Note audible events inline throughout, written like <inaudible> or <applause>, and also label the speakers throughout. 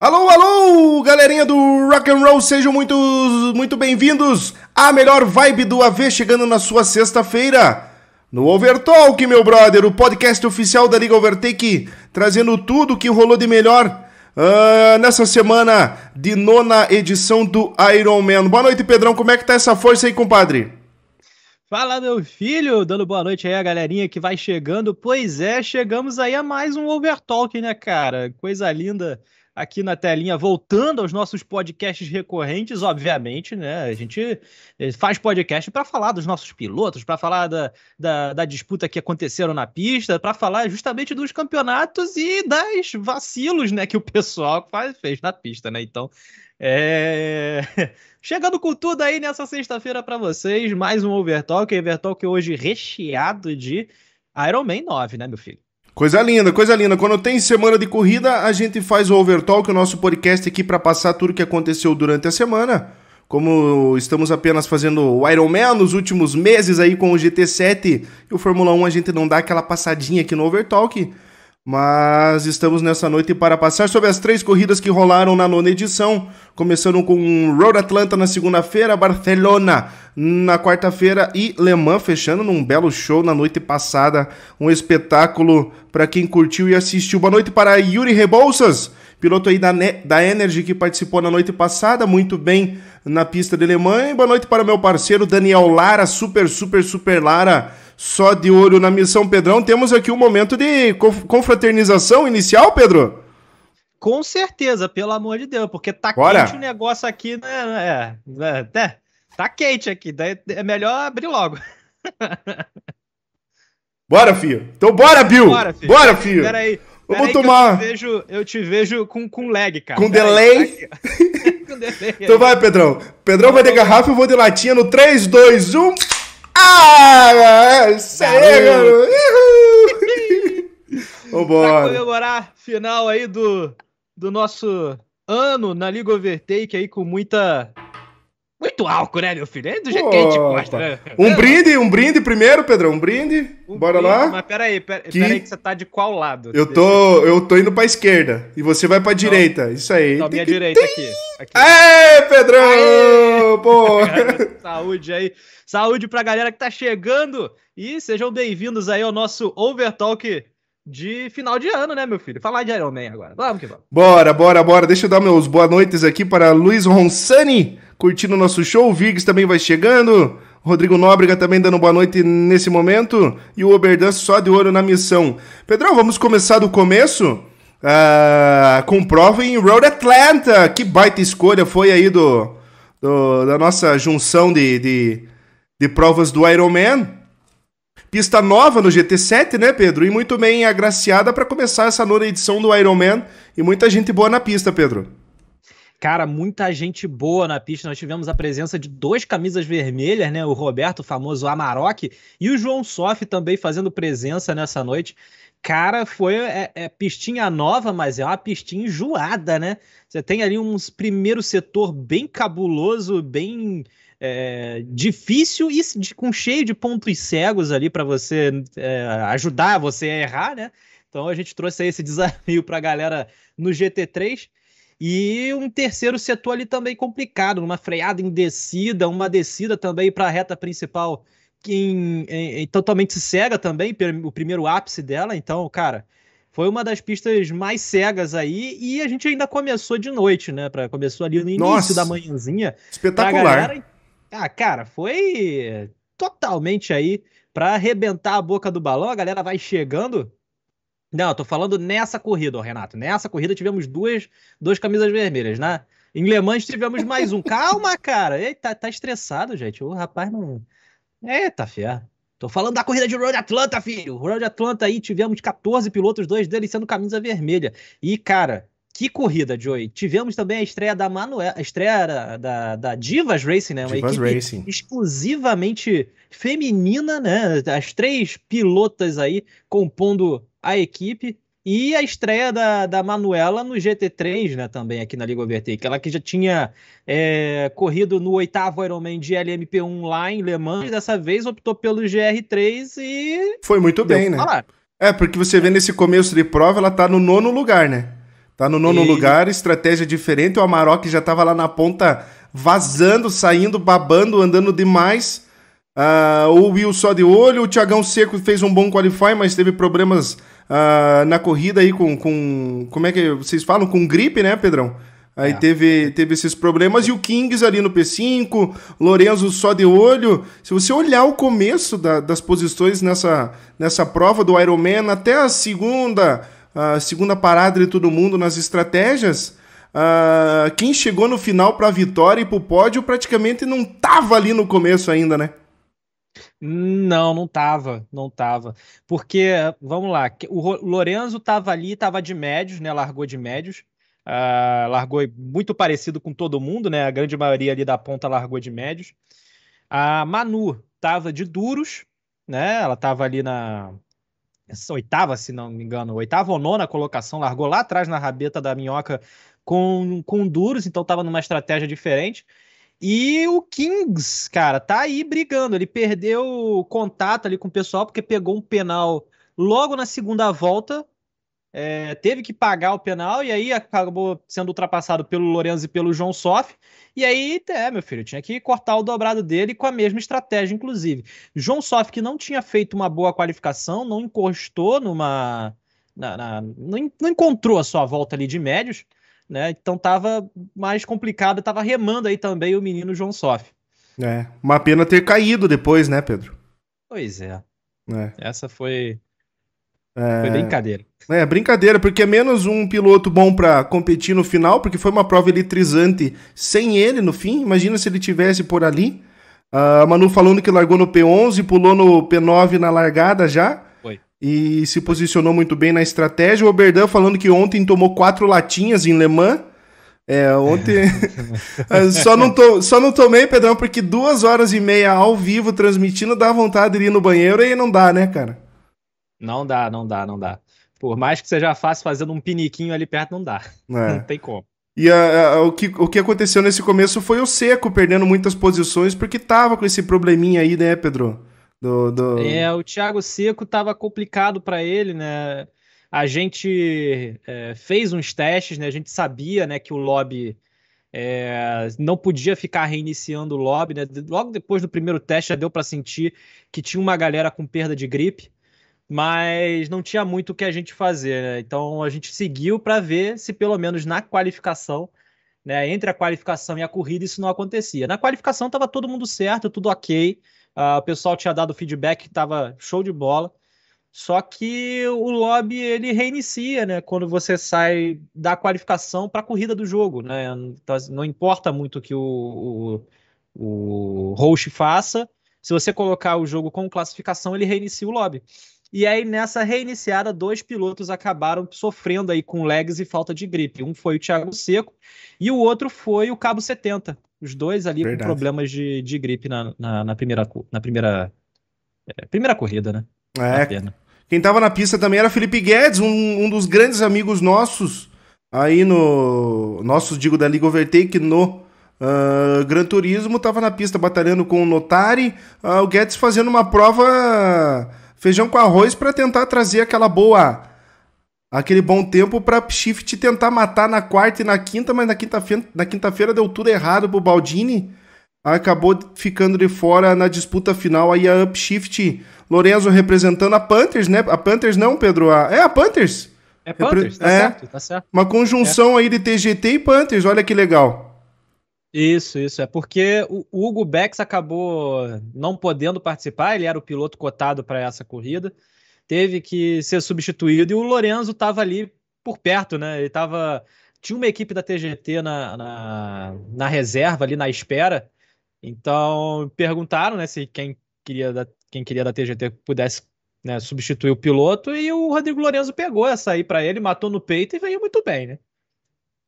Speaker 1: Alô, alô, galerinha do rock and roll, sejam muito, muito bem-vindos à melhor vibe do AV chegando na sua sexta-feira. No Overtalk, meu brother, o podcast oficial da Liga Overtake, trazendo tudo que rolou de melhor uh, nessa semana de nona edição do Iron Man. Boa noite, Pedrão, como é que tá essa força aí, compadre?
Speaker 2: Fala, meu filho! Dando boa noite aí a galerinha que vai chegando. Pois é, chegamos aí a mais um Overtalk, né, cara? Coisa linda aqui na telinha, voltando aos nossos podcasts recorrentes, obviamente, né? A gente eh, faz podcast para falar dos nossos pilotos, para falar da, da, da, disputa que aconteceram na pista, para falar justamente dos campeonatos e das vacilos, né, que o pessoal faz, fez na pista, né? Então, é... <laughs> Chegando com tudo aí nessa sexta-feira para vocês, mais um Overtalk, Overtalk hoje recheado de Iron Man 9, né, meu filho?
Speaker 1: Coisa linda, coisa linda. Quando tem semana de corrida, a gente faz o Overtalk, o nosso podcast aqui para passar tudo que aconteceu durante a semana. Como estamos apenas fazendo o Iron Man nos últimos meses aí com o GT7 e o Fórmula 1, a gente não dá aquela passadinha aqui no Overtalk. Mas estamos nessa noite para passar sobre as três corridas que rolaram na nona edição, começando com Road Atlanta na segunda-feira, Barcelona na quarta-feira e Le Mans fechando num belo show na noite passada, um espetáculo para quem curtiu e assistiu. Boa noite para Yuri Rebouças, piloto aí da, da Energy que participou na noite passada, muito bem na pista de Le Mans. E boa noite para meu parceiro Daniel Lara, super, super, super Lara só de olho na missão Pedrão. Temos aqui um momento de confraternização inicial, Pedro?
Speaker 2: Com certeza, pelo amor de Deus, porque tá Bora. quente o negócio aqui, né? É, é, é, tá quente aqui, é melhor abrir logo. <laughs>
Speaker 1: Bora, filho. Então bora, Bill. Bora, filho. Bora, filho.
Speaker 2: Peraí. Vamos tomar. Eu te vejo, eu te vejo com, com lag, cara.
Speaker 1: Com delay? <laughs> com delay. então vai, Pedrão. Pedrão vai de garrafa, eu vou de latinha no 3, 2, 1. Ah, isso aí, garoto. <laughs>
Speaker 2: Vambora. Pra comemorar final aí do, do nosso ano na Liga Overtake aí com muita muito álcool, né, meu filho? É do jeito Opa. que a gente gosta, né?
Speaker 1: Um brinde, um brinde primeiro, Pedrão, um brinde. Um Bora brinde, lá.
Speaker 2: Mas peraí, peraí, que... peraí que você tá de qual lado?
Speaker 1: Eu tô, eu tô indo pra esquerda e você vai pra então, direita. Isso aí.
Speaker 2: Então, minha direita aqui. aqui.
Speaker 1: Aê, Pedrão! Aê! Pô! <laughs>
Speaker 2: Saúde aí. Saúde pra galera que tá chegando e sejam bem-vindos aí ao nosso Overtalk de final de ano, né, meu filho? Falar de Iron Man agora. Vamos que vamos.
Speaker 1: Bora, bora, bora. Deixa eu dar meus boa noites aqui para Luiz Ronsani, curtindo o nosso show. O Viggs também vai chegando. Rodrigo Nóbrega também dando boa noite nesse momento. E o Oberdan só de olho na missão. Pedrão, vamos começar do começo? Uh, com prova em Road Atlanta. Que baita escolha foi aí do, do da nossa junção de, de de provas do Ironman. Pista nova no GT7, né, Pedro? E muito bem agraciada para começar essa nona edição do Ironman. E muita gente boa na pista, Pedro.
Speaker 2: Cara, muita gente boa na pista. Nós tivemos a presença de dois camisas vermelhas, né? O Roberto, o famoso Amarok, e o João Soff também fazendo presença nessa noite. Cara, foi é, é, pistinha nova, mas é uma pistinha enjoada, né? Você tem ali um primeiro setor bem cabuloso, bem é, difícil e de, com cheio de pontos cegos ali para você é, ajudar você a errar, né? Então a gente trouxe aí esse <laughs> desafio para a galera no GT3. E um terceiro setor ali também complicado, uma freada em descida, uma descida também para a reta principal em, em, em, totalmente cega também, o primeiro ápice dela. Então, cara, foi uma das pistas mais cegas aí e a gente ainda começou de noite, né? Pra, começou ali no início Nossa, da manhãzinha.
Speaker 1: Espetacular.
Speaker 2: Ah, cara, foi totalmente aí para arrebentar a boca do balão. A galera vai chegando. Não, tô falando nessa corrida, Renato. Nessa corrida tivemos duas, duas camisas vermelhas, né? Em Le Mans tivemos mais um. Calma, cara. Eita, tá estressado, gente. O rapaz não. Eita, fé. Tô falando da corrida de Road Atlanta, filho. Road Atlanta aí tivemos 14 pilotos, dois deles sendo camisa vermelha. E, cara, que corrida, Joey. Tivemos também a estreia da Manuel, a estreia da, da Divas Racing, né? Uma Divas equipe Racing. exclusivamente feminina, né? As três pilotas aí compondo a equipe. E a estreia da, da Manuela no GT3, né, também aqui na Liga Overtake. Ela que já tinha é, corrido no oitavo Ironman de LMP1 lá em Le Mans, dessa vez optou pelo GR3 e.
Speaker 1: Foi muito bem, né? Falar. É, porque você vê nesse começo de prova, ela tá no nono lugar, né? Tá no nono e... lugar, estratégia diferente. O Amarok já tava lá na ponta vazando, saindo, babando, andando demais. Uh, o Will só de olho. O Thiagão Seco fez um bom qualify, mas teve problemas uh, na corrida aí com, com. Como é que vocês falam? Com gripe, né, Pedrão? Aí é. teve, teve esses problemas. E o Kings ali no P5, Lorenzo só de olho. Se você olhar o começo da, das posições nessa, nessa prova do Ironman, até a segunda, a segunda parada de todo mundo nas estratégias, uh, quem chegou no final para a vitória e para o pódio praticamente não tava ali no começo ainda, né?
Speaker 2: Não, não tava, não tava. Porque, vamos lá, o Lorenzo tava ali, tava de médios, né? Largou de médios. Uh, largou muito parecido com todo mundo, né? A grande maioria ali da ponta largou de médios. A Manu tava de duros, né? Ela tava ali na oitava, se não me engano, oitava ou nona colocação, largou lá atrás na rabeta da minhoca com, com duros, então tava numa estratégia diferente. E o Kings, cara, tá aí brigando. Ele perdeu contato ali com o pessoal porque pegou um penal logo na segunda volta. É, teve que pagar o penal e aí acabou sendo ultrapassado pelo Lorenzo e pelo João Soff. E aí, é, meu filho, tinha que cortar o dobrado dele com a mesma estratégia, inclusive. João Soff, que não tinha feito uma boa qualificação, não encostou numa. Na, na, não, não encontrou a sua volta ali de médios né? Então tava mais complicado, tava remando aí também o menino João Sof.
Speaker 1: É, uma pena ter caído depois, né, Pedro?
Speaker 2: Pois é. é. Essa foi é... Foi brincadeira.
Speaker 1: É, brincadeira, porque é menos um piloto bom para competir no final, porque foi uma prova eletrizante sem ele no fim. Imagina se ele tivesse por ali. A uh, Manu falando que largou no P11, pulou no P9 na largada já e se posicionou muito bem na estratégia. O Oberdan falando que ontem tomou quatro latinhas em Le Mans. É, ontem. <laughs> <laughs> só, não to... só não tomei, Pedrão, porque duas horas e meia ao vivo transmitindo dá vontade de ir no banheiro e não dá, né, cara?
Speaker 2: Não dá, não dá, não dá. Por mais que seja fácil fazendo um piniquinho ali perto, não dá. É. <laughs> Não tem como.
Speaker 1: E a, a, o, que, o que aconteceu nesse começo foi o Seco perdendo muitas posições, porque tava com esse probleminha aí, né, Pedro?
Speaker 2: Do, do... É, o Thiago Seco estava complicado para ele, né? A gente é, fez uns testes, né? A gente sabia, né, que o lobby é, não podia ficar reiniciando o lobby, né? Logo depois do primeiro teste já deu para sentir que tinha uma galera com perda de gripe, mas não tinha muito o que a gente fazer, né? Então a gente seguiu para ver se pelo menos na qualificação, né, entre a qualificação e a corrida isso não acontecia. Na qualificação estava todo mundo certo, tudo ok. Uh, o pessoal tinha dado feedback estava show de bola. Só que o lobby ele reinicia, né? Quando você sai da qualificação para a corrida do jogo, né? Então, assim, não importa muito que o, o, o host faça. Se você colocar o jogo com classificação, ele reinicia o lobby. E aí, nessa reiniciada, dois pilotos acabaram sofrendo aí com lags e falta de gripe. Um foi o Thiago Seco e o outro foi o Cabo 70. Os dois ali Verdade. com problemas de, de gripe na, na, na primeira, na primeira, é, primeira corrida, né?
Speaker 1: É. Quem tava na pista também era Felipe Guedes, um, um dos grandes amigos nossos aí no. Nossos, digo, da Liga Overtake no uh, Gran Turismo. Tava na pista batalhando com o Notari. Uh, o Guedes fazendo uma prova feijão com arroz para tentar trazer aquela boa aquele bom tempo para Shift tentar matar na quarta e na quinta, mas na quinta-feira na quinta-feira deu tudo errado pro Baldini. Acabou ficando de fora na disputa final aí a Upshift Lorenzo representando a Panthers, né? A Panthers não, Pedro. A... É a Panthers.
Speaker 2: É Panthers, tá é, certo, tá certo.
Speaker 1: Uma conjunção é. aí de TGT e Panthers, olha que legal.
Speaker 2: Isso, isso. É porque o Hugo Bex acabou não podendo participar, ele era o piloto cotado para essa corrida teve que ser substituído e o Lorenzo estava ali por perto, né? Ele estava. Tinha uma equipe da TGT na, na, na, reserva, ali na espera. Então perguntaram né, se quem queria da, quem queria da TGT pudesse né, substituir o piloto e o Rodrigo Lorenzo pegou essa aí para ele, matou no peito e veio muito bem, né?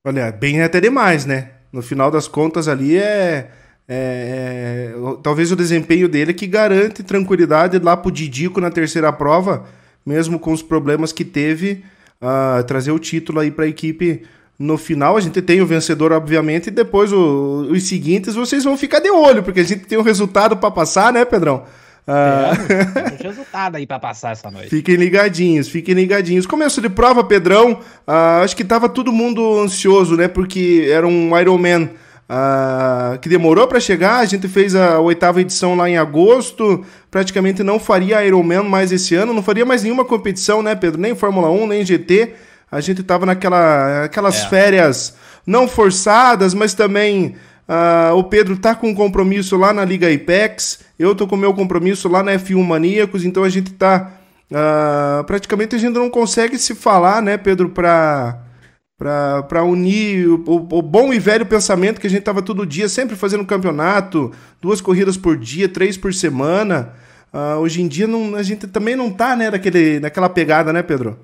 Speaker 1: Olha, bem até demais, né? No final das contas ali é, é, é, talvez o desempenho dele que garante tranquilidade lá pro Didico na terceira prova, mesmo com os problemas que teve, uh, trazer o título aí para a equipe no final. A gente tem o vencedor, obviamente, e depois o, os seguintes vocês vão ficar de olho, porque a gente tem o um resultado para passar, né, Pedrão?
Speaker 2: Ah... Temos, resultado aí para passar essa noite.
Speaker 1: Fiquem ligadinhos, fiquem ligadinhos. Começo de prova, Pedrão. Uh, acho que tava todo mundo ansioso, né? Porque era um Ironman uh, que demorou para chegar. A gente fez a oitava edição lá em agosto. Praticamente não faria Ironman mais esse ano. Não faria mais nenhuma competição, né, Pedro? Nem Fórmula 1, nem GT. A gente tava naquela aquelas é. férias não forçadas, mas também uh, o Pedro tá com um compromisso lá na Liga Apex, eu tô com meu compromisso lá na F1 Maníacos, então a gente tá uh, praticamente a gente não consegue se falar, né, Pedro, para para unir o, o, bom e velho pensamento que a gente tava todo dia sempre fazendo campeonato, duas corridas por dia, três por semana. Uh, hoje em dia não, a gente também não tá, né, naquele, naquela pegada, né, Pedro?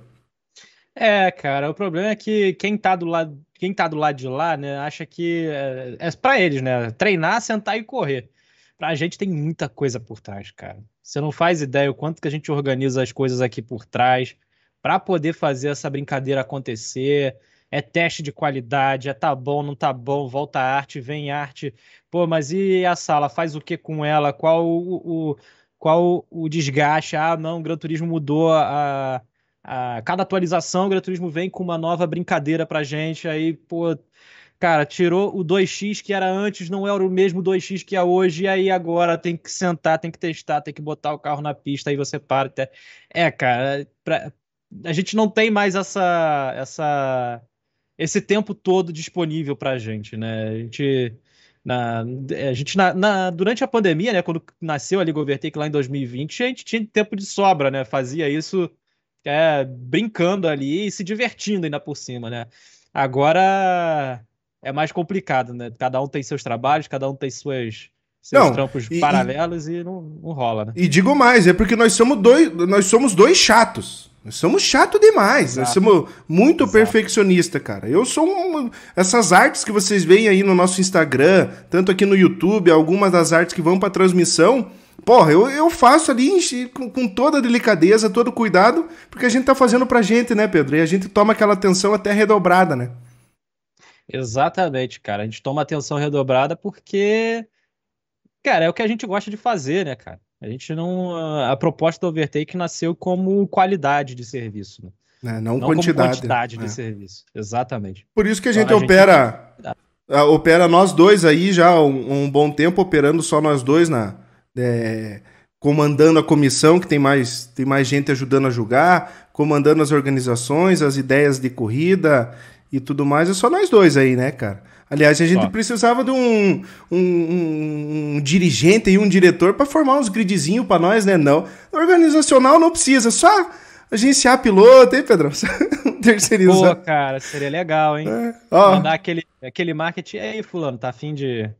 Speaker 2: É, cara, o problema é que quem tá do lado, quem tá do lado de lá, né, acha que é, é para eles, né? Treinar, sentar e correr. Pra gente tem muita coisa por trás, cara. Você não faz ideia o quanto que a gente organiza as coisas aqui por trás para poder fazer essa brincadeira acontecer. É teste de qualidade, é tá bom, não tá bom, volta a arte, vem arte. Pô, mas e a sala? Faz o que com ela? Qual o, o qual o desgaste? Ah, não, o Gran Turismo mudou a, a cada atualização o Gran Turismo vem com uma nova brincadeira pra gente, aí, pô, cara, tirou o 2x que era antes, não era o mesmo 2x que é hoje, e aí agora tem que sentar, tem que testar, tem que botar o carro na pista, aí você para. Até... É, cara, pra... a gente não tem mais essa, essa, esse tempo todo disponível pra gente, né? A gente. Na, a gente na, na, durante a pandemia, né, quando nasceu a Liga Overtake lá em 2020, a gente tinha tempo de sobra, né? Fazia isso é, brincando ali e se divertindo ainda por cima, né? Agora é mais complicado, né? Cada um tem seus trabalhos, cada um tem suas seus não, trampos e, paralelos e, e não, não, rola, né?
Speaker 1: E digo mais, é porque nós somos dois, nós somos dois chatos. Nós somos chato demais. Exato. Nós somos muito Exato. perfeccionista, cara. Eu sou um, essas artes que vocês veem aí no nosso Instagram, tanto aqui no YouTube, algumas das artes que vão para transmissão, Porra, eu, eu faço ali com, com toda a delicadeza, todo cuidado, porque a gente tá fazendo pra gente, né, Pedro? E a gente toma aquela atenção até redobrada, né?
Speaker 2: Exatamente, cara. A gente toma atenção redobrada porque, cara, é o que a gente gosta de fazer, né, cara? A gente não. A proposta do Overtake nasceu como qualidade de serviço,
Speaker 1: né? É, não, não quantidade.
Speaker 2: quantidade de é. serviço. Exatamente.
Speaker 1: Por isso que a gente então, a opera. Gente... Opera nós dois aí já um, um bom tempo, operando só nós dois na, é, comandando a comissão, que tem mais, tem mais gente ajudando a julgar, comandando as organizações, as ideias de corrida e tudo mais. É só nós dois aí, né, cara? Aliás, a gente só. precisava de um, um, um, um, dirigente e um diretor para formar uns gridzinhos para nós, né? Não. Organizacional não precisa, só agenciar piloto, hein, Pedrão? <laughs>
Speaker 2: Terceirizar. Pô, cara, seria legal, hein? É. Mandar aquele, aquele marketing. aí, fulano, tá afim de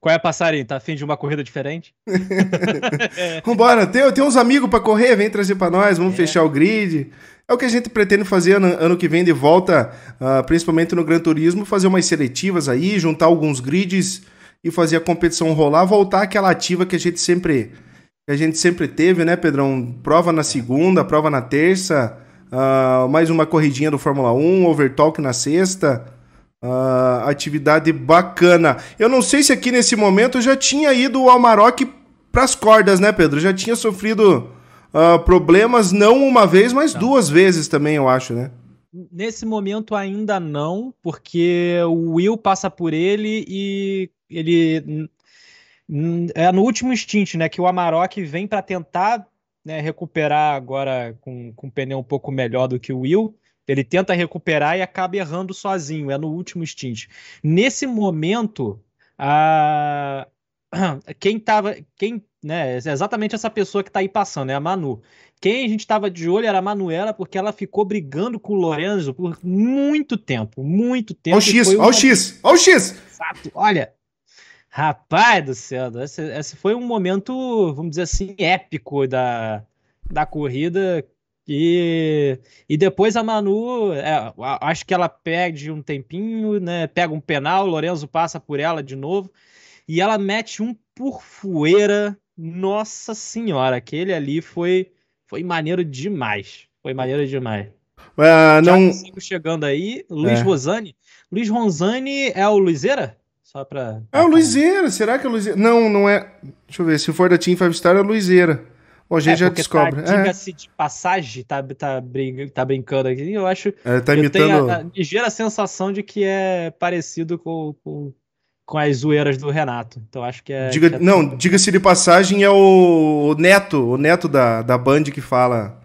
Speaker 2: qual é, passarinho? Tá afim de uma corrida diferente? <laughs>
Speaker 1: Vambora, tem, tem uns amigos para correr, vem trazer para nós, vamos é. fechar o grid. É o que a gente pretende fazer ano, ano que vem de volta, uh, principalmente no Gran Turismo, fazer umas seletivas aí, juntar alguns grids e fazer a competição rolar, voltar aquela ativa que a gente sempre que a gente sempre teve, né, Pedrão? Prova na segunda, prova na terça, uh, mais uma corridinha do Fórmula 1, overtalk na sexta. Uh, atividade bacana. Eu não sei se aqui nesse momento já tinha ido o Almaroc para as cordas, né, Pedro? Já tinha sofrido uh, problemas não uma vez, mas não. duas vezes também, eu acho, né?
Speaker 2: Nesse momento ainda não, porque o Will passa por ele e ele é no último stint, né, que o Amarok vem para tentar né, recuperar agora com, com um pneu um pouco melhor do que o Will. Ele tenta recuperar e acaba errando sozinho, é no último stint. Nesse momento, a... <clears throat> quem tava. Quem, né, é exatamente essa pessoa que está aí passando, é a Manu. Quem a gente estava de olho era a Manuela, porque ela ficou brigando com o Lorenzo por muito tempo. Muito tempo.
Speaker 1: Olha o X, olha o X, olha o X!
Speaker 2: Exato, olha. Rapaz do céu, esse, esse foi um momento, vamos dizer assim, épico da, da corrida e, e depois a Manu, é, acho que ela perde um tempinho, né? Pega um penal, o Lorenzo passa por ela de novo e ela mete um por fueira. Nossa senhora, aquele ali foi foi maneiro demais. Foi maneiro demais.
Speaker 1: Uh, não...
Speaker 2: chegando aí, Luiz é. Rosani. Luiz Rosani é o Luizeira? Só pra.
Speaker 1: É o Luizeira, será que é o Luizeira? Não, não é. Deixa eu ver, se for da Team Five Star é Luizeira. Bom, a gente é, já descobre.
Speaker 2: Tá, Diga-se de passagem, tá, tá, brin tá brincando aqui. Eu acho.
Speaker 1: É, tá imitando. Eu tenho a, a
Speaker 2: ligeira sensação de que é parecido com, com, com as zoeiras do Renato. Então acho que é.
Speaker 1: Diga,
Speaker 2: que é
Speaker 1: não, diga-se de passagem, é o, o Neto, o Neto da, da Band que fala.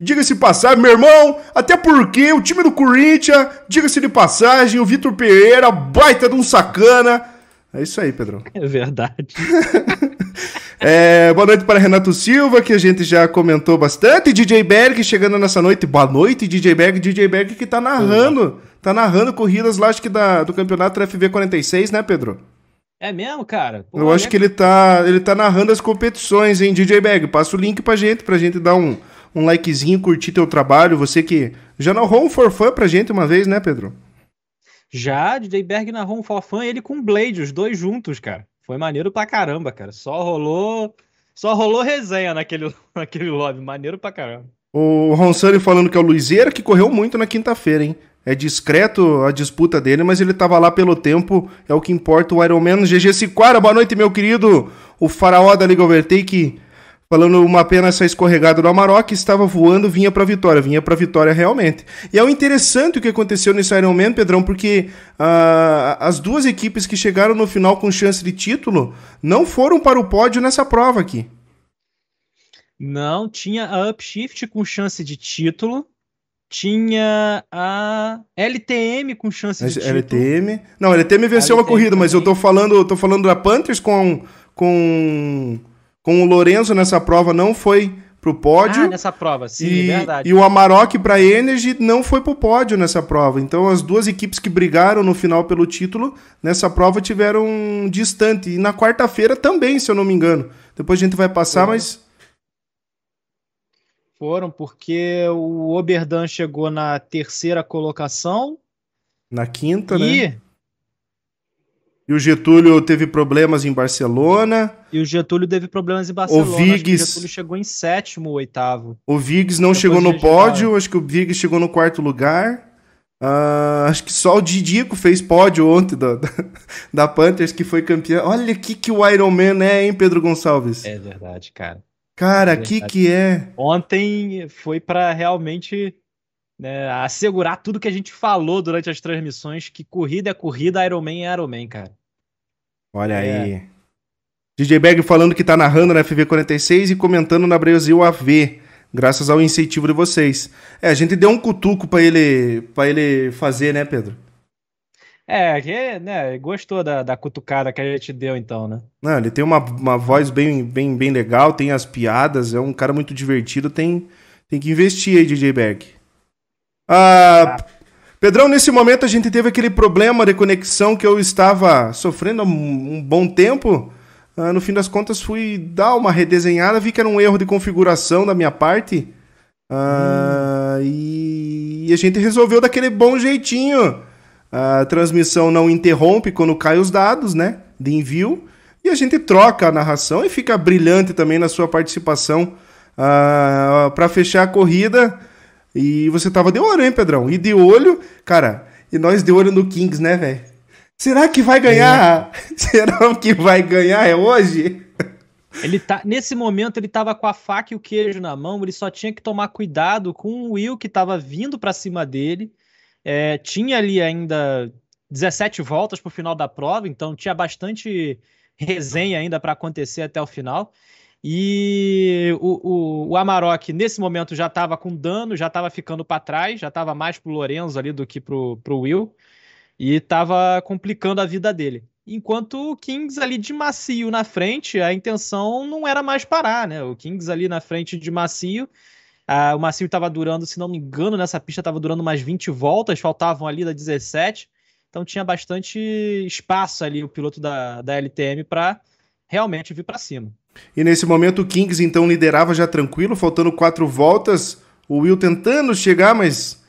Speaker 1: Diga-se de passagem, meu irmão, até porque o time do Corinthians, diga-se de passagem, o Vitor Pereira, baita de um sacana. É isso aí, Pedro.
Speaker 2: É verdade. <laughs>
Speaker 1: É, boa noite para Renato Silva, que a gente já comentou bastante. DJ Berg chegando nessa noite. Boa noite, DJ Berg. DJ Berg que tá narrando. Tá narrando corridas lá, acho que da, do campeonato FV46, né, Pedro?
Speaker 2: É mesmo, cara?
Speaker 1: Pô, Eu acho é... que ele tá, ele tá narrando as competições, hein, DJ Berg. Passa o link pra gente, pra gente dar um, um likezinho, curtir teu trabalho. Você que já narrou um forfã pra gente uma vez, né, Pedro?
Speaker 2: Já, DJ Berg narrou um forfã, ele com Blade, os dois juntos, cara. Foi maneiro pra caramba, cara. Só rolou. Só rolou resenha naquele, <laughs> naquele lobby. Maneiro pra caramba.
Speaker 1: O Ronsani falando que é o Luizeira, que correu muito na quinta-feira, hein? É discreto a disputa dele, mas ele tava lá pelo tempo. É o que importa. O Ironman GG Siquara, boa noite, meu querido. O faraó da Liga Overtake Falando uma pena essa escorregada do Amarok, estava voando, vinha para vitória, vinha para vitória realmente. E é o interessante o que aconteceu nesse Ironman, Pedrão, porque uh, as duas equipes que chegaram no final com chance de título não foram para o pódio nessa prova aqui.
Speaker 2: Não, tinha a Upshift com chance de título, tinha a LTM com chance de
Speaker 1: título. LTM. Não, a LTM venceu a, LTM a corrida, também. mas eu tô falando, tô falando da Panthers com com com o Lorenzo nessa prova não foi pro pódio. Ah,
Speaker 2: nessa prova, sim, e, verdade.
Speaker 1: E o Amarok para Energy não foi pro pódio nessa prova. Então as duas equipes que brigaram no final pelo título nessa prova tiveram distante. E na quarta-feira também, se eu não me engano. Depois a gente vai passar, mas
Speaker 2: foram porque o Oberdan chegou na terceira colocação.
Speaker 1: Na quinta, e... né? E o Getúlio teve problemas em Barcelona.
Speaker 2: E o Getúlio teve problemas em Barcelona.
Speaker 1: O Viggs,
Speaker 2: o Getúlio chegou em sétimo, oitavo.
Speaker 1: O Viggs não Depois chegou no pódio, acho que o Viggs chegou no quarto lugar. Uh, acho que só o Didico fez pódio ontem da, da, da Panthers, que foi campeão. Olha o que, que o Iron Man é, hein, Pedro Gonçalves?
Speaker 2: É verdade, cara.
Speaker 1: Cara, o é que que é?
Speaker 2: Ontem foi para realmente né, assegurar tudo que a gente falou durante as transmissões, que corrida é corrida, Ironman é Ironman, cara.
Speaker 1: Olha é. aí. DJ Bag falando que tá narrando na FV46 e comentando na Brasil AV, graças ao incentivo de vocês. É, a gente deu um cutuco para ele, pra ele fazer, né, Pedro?
Speaker 2: É, que, né, gostou da, da cutucada que a gente deu, então, né?
Speaker 1: Não, ele tem uma, uma voz bem, bem, bem legal, tem as piadas, é um cara muito divertido, tem, tem que investir aí, DJ Berg. Ah, Pedrão, nesse momento a gente teve aquele problema de conexão que eu estava sofrendo há um, bom tempo. Ah, no fim das contas, fui dar uma redesenhada, vi que era um erro de configuração da minha parte. Ah, hum. e... e a gente resolveu daquele bom jeitinho. A transmissão não interrompe quando cai os dados, né? De envio. E a gente troca a narração e fica brilhante também na sua participação. Ah, Para fechar a corrida, e você tava de olho, hein, Pedrão? E de olho, cara, e nós de olho no Kings, né, velho? Será que vai ganhar? É. <laughs> Será que vai ganhar? É hoje?
Speaker 2: Ele tá, nesse momento ele tava com a faca e o queijo na mão, ele só tinha que tomar cuidado com o Will que tava vindo para cima dele. É, tinha ali ainda 17 voltas pro final da prova, então tinha bastante resenha ainda para acontecer até o final. E o, o, o Amarok, nesse momento, já estava com dano, já estava ficando para trás, já estava mais pro Lorenzo ali do que pro, pro Will. E estava complicando a vida dele. Enquanto o Kings ali de macio na frente, a intenção não era mais parar, né? O Kings ali na frente de macio, o macio estava durando, se não me engano, nessa pista estava durando mais 20 voltas, faltavam ali da 17. Então tinha bastante espaço ali o piloto da, da LTM para realmente vir para cima.
Speaker 1: E nesse momento o Kings então liderava já tranquilo, faltando quatro voltas. O Will tentando chegar, mas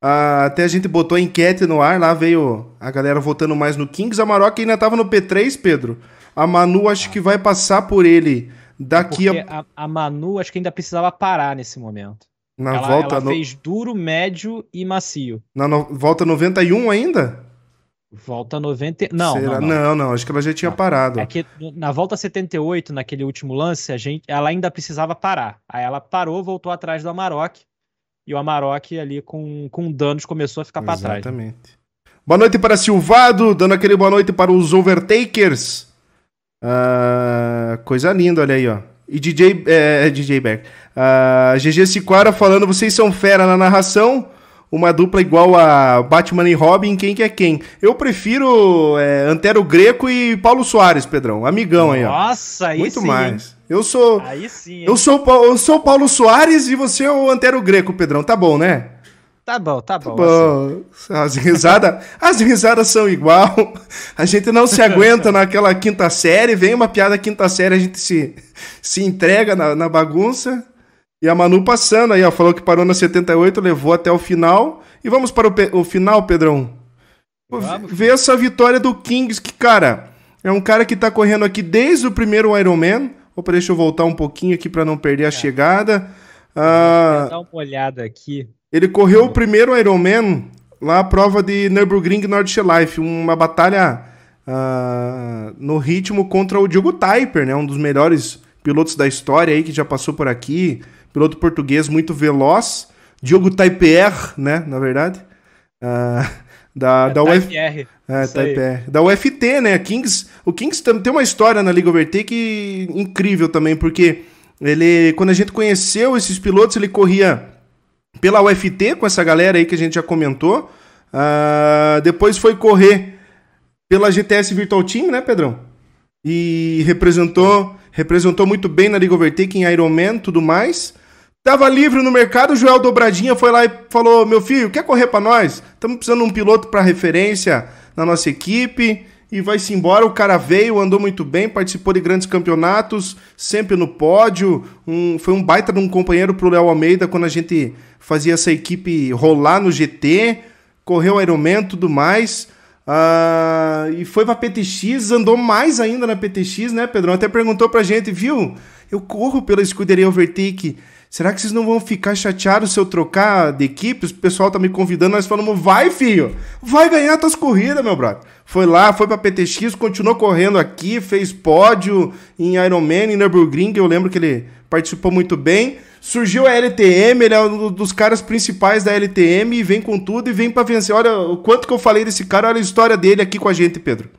Speaker 1: ah, até a gente botou a enquete no ar, lá veio a galera votando mais no Kings. A Maroc ainda estava no P3, Pedro. A Manu acho que vai passar por ele daqui
Speaker 2: a... a... a. Manu acho que ainda precisava parar nesse momento. Na ela, volta ela no... fez duro, médio e macio.
Speaker 1: Na no... volta 91 ainda?
Speaker 2: Volta 90. Não, não, não.
Speaker 1: não, não, acho que ela já tinha
Speaker 2: Não.
Speaker 1: parado.
Speaker 2: É que na volta 78, naquele último lance, a gente, ela ainda precisava parar. Aí ela parou, voltou atrás do Amarok. E o Amarok ali com, com danos começou a ficar para trás.
Speaker 1: Exatamente. Boa noite para Silvado, dando aquele boa noite para os Overtakers. Ah, coisa linda, olha aí, ó. E DJ, é, DJ Beck. Ah, GG Siquara falando, vocês são fera na narração. Uma dupla igual a Batman e Robin, quem que é quem? Eu prefiro é, Antero Greco e Paulo Soares, Pedrão. Amigão aí, ó.
Speaker 2: Nossa, aí
Speaker 1: Muito
Speaker 2: sim.
Speaker 1: mais. Eu sou.
Speaker 2: Aí sim. hein?
Speaker 1: Eu sou, eu sou Paulo Soares e você é o Antero Greco, Pedrão. Tá bom, né?
Speaker 2: Tá bom, tá bom. assim.
Speaker 1: Pô, as risadas, as risadas são igual. A gente não se aguenta <laughs> naquela quinta série. Vem uma piada quinta série, a gente se, se entrega na, na bagunça. E a Manu passando aí, ó, falou que parou na 78, levou até o final. E vamos para o, o final, Pedrão.
Speaker 2: Vamos.
Speaker 1: Ver essa vitória do Kings, que, cara, é um cara que tá correndo aqui desde o primeiro Ironman. Opa, deixa eu voltar um pouquinho aqui para não perder a chegada. Ah,
Speaker 2: dar uma olhada aqui.
Speaker 1: ele correu o primeiro Ironman lá a prova de Nürburgring Nordschleife, uma batalha ah, no ritmo contra o Diogo Typer, né? Um dos melhores pilotos da história aí que já passou por aqui, piloto português muito veloz, Diogo Typer, né? Na verdade, Ah, <laughs> da, da UF, é. Da UFT, né? Kings, o Kings tem uma história na Liga Overtake incrível também, porque ele, quando a gente conheceu esses pilotos, ele corria pela UFT com essa galera aí que a gente já comentou. Ah, depois foi correr pela GTS Virtual Team, né, Pedrão? E representou, representou muito bem na Liga Overtake em Ironman, tudo mais. Tava livre no mercado, o Joel Dobradinha foi lá e falou: "Meu filho, quer correr pra nós? Estamos precisando de um piloto para referência na nossa equipe." E vai-se embora, o cara veio, andou muito bem, participou de grandes campeonatos, sempre no pódio. Um, foi um baita de um companheiro pro Léo Almeida quando a gente fazia essa equipe rolar no GT, correu Ironman e tudo mais. Ah, e foi pra PTX, andou mais ainda na PTX, né, Pedrão? Até perguntou pra gente, viu? Eu corro pela escuderia Overtake. Será que vocês não vão ficar chateados se eu trocar de equipe? O pessoal tá me convidando, nós falamos, vai, filho! Vai ganhar tuas corridas, meu brother. Foi lá, foi pra PTX, continuou correndo aqui, fez pódio em Ironman, em Nürburgring, eu lembro que ele participou muito bem. Surgiu a LTM, ele é um dos caras principais da LTM e vem com tudo e vem pra vencer. Olha o quanto que eu falei desse cara, olha a história dele aqui com a gente, Pedro.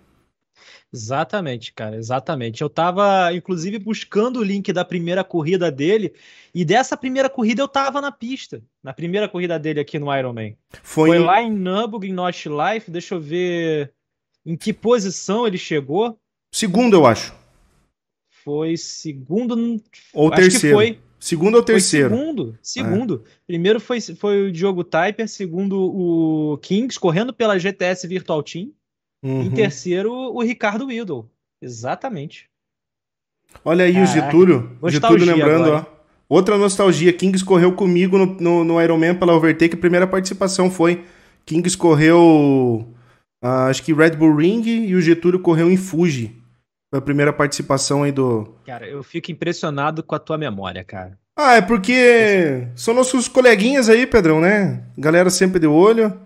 Speaker 2: Exatamente, cara, exatamente. Eu tava, inclusive, buscando o link da primeira corrida dele, e dessa primeira corrida eu tava na pista, na primeira corrida dele aqui no Ironman.
Speaker 1: Foi,
Speaker 2: Foi
Speaker 1: em-
Speaker 2: lá em Nürburgring Nordschleife, deixa eu ver em que posição ele chegou.
Speaker 1: segundo, eu acho.
Speaker 2: Foi segundo,
Speaker 1: Ou
Speaker 2: acho
Speaker 1: terceiro.
Speaker 2: que foi,
Speaker 1: Segundo ou
Speaker 2: foi
Speaker 1: terceiro. É.
Speaker 2: segundo, segundo. Primeiro foi, foi o Diogo Typer, segundo o Kings, correndo pela GTS Virtual Team,
Speaker 1: Uhum.
Speaker 2: em terceiro o Ricardo Whittle. Exatamente.
Speaker 1: Olha aí o
Speaker 2: Caraca,
Speaker 1: Getúlio.
Speaker 2: nostalgia
Speaker 1: Getúlio lembrando,
Speaker 2: agora.
Speaker 1: ó. Outra nostalgia. Kings correu comigo no, no, no Ironman pela Overtake. A primeira participação foi. Kings correu. ah, acho que Red Bull Ring e o Getúlio correu em Fuji. Foi a primeira participação aí do.
Speaker 2: Cara, eu fico impressionado com a tua memória, cara.
Speaker 1: Ah, é porque são nossos coleguinhas aí, Pedrão, né? Galera sempre de olho.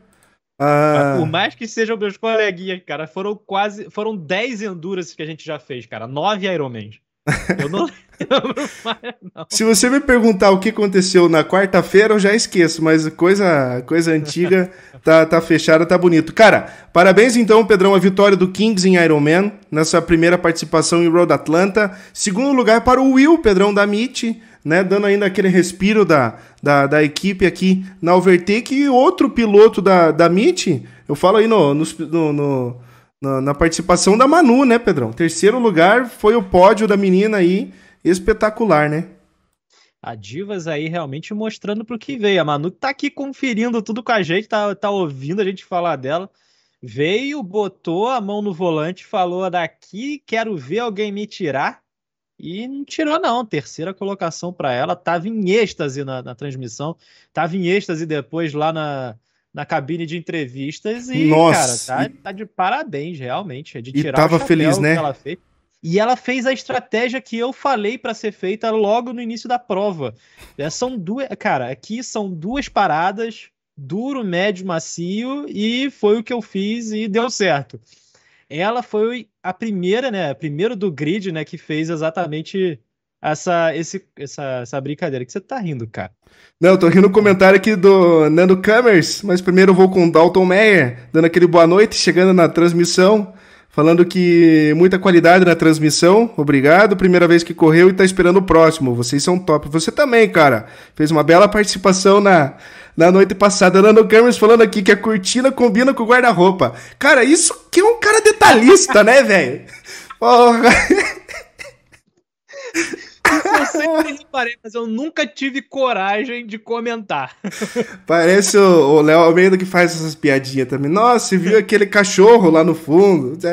Speaker 1: Ah,
Speaker 2: Por mais que sejam meus coleguinhas, cara, foram quase. Foram 10 Endurance que a gente já fez, cara. 9 Ironmans. Eu não <laughs> lembro mais, não.
Speaker 1: Se você me perguntar o que aconteceu na quarta-feira, eu já esqueço, mas coisa, coisa antiga <laughs> tá, tá fechada, tá bonito. Cara, parabéns então, Pedrão, a vitória do Kings em Ironman, nessa primeira participação em Road Atlanta. Segundo lugar para o Will, Pedrão, da MIT, né, dando ainda aquele respiro da, da, da equipe aqui na Overtake. E outro piloto da, da MIT, eu falo aí no, no, no- na, na participação da Manu, né, Pedrão? Terceiro lugar foi o pódio da menina aí, espetacular, né?
Speaker 2: A Divas aí realmente mostrando pro que veio. A Manu tá aqui conferindo tudo com a gente, tá, tá ouvindo a gente falar dela. Veio, botou a mão no volante, falou daqui, quero ver alguém me tirar. E não tirou, não. Terceira colocação para ela. Tava em êxtase na, na transmissão. Tava em êxtase depois lá na, na cabine de entrevistas. E,
Speaker 1: Nossa,
Speaker 2: cara,
Speaker 1: e-
Speaker 2: tá, tá de parabéns, realmente. É de
Speaker 1: E
Speaker 2: tirar
Speaker 1: tava
Speaker 2: o
Speaker 1: feliz,
Speaker 2: que
Speaker 1: né?
Speaker 2: ela fez. E ela fez a estratégia que eu falei para ser feita logo no início da prova. É, são duas, cara, aqui são duas paradas duro, médio, macio, e foi o que eu fiz e deu certo. Ela foi a primeira, né? A primeira do grid, né, que fez exatamente essa, esse, essa, essa brincadeira. que você tá rindo, cara?
Speaker 1: Não, eu tô rindo comentário aqui do Nando Camers, mas primeiro eu vou com o Dalton Meyer, dando aquele boa noite, chegando na transmissão, falando que muita qualidade na transmissão, obrigado, primeira vez que correu e tá esperando o próximo, vocês são top. Você também, cara, fez uma bela participação na, na noite passada. Nando Camers falando aqui que a cortina combina com o guarda-roupa. Cara, isso que é um cara detalhista, né, velho? Porra... <laughs>
Speaker 2: Eu sempre reparei, mas eu nunca tive coragem de comentar. <laughs>
Speaker 1: Parece o Léo Almeida que faz essas piadinhas também. Nossa, viu aquele cachorro lá no fundo? <laughs>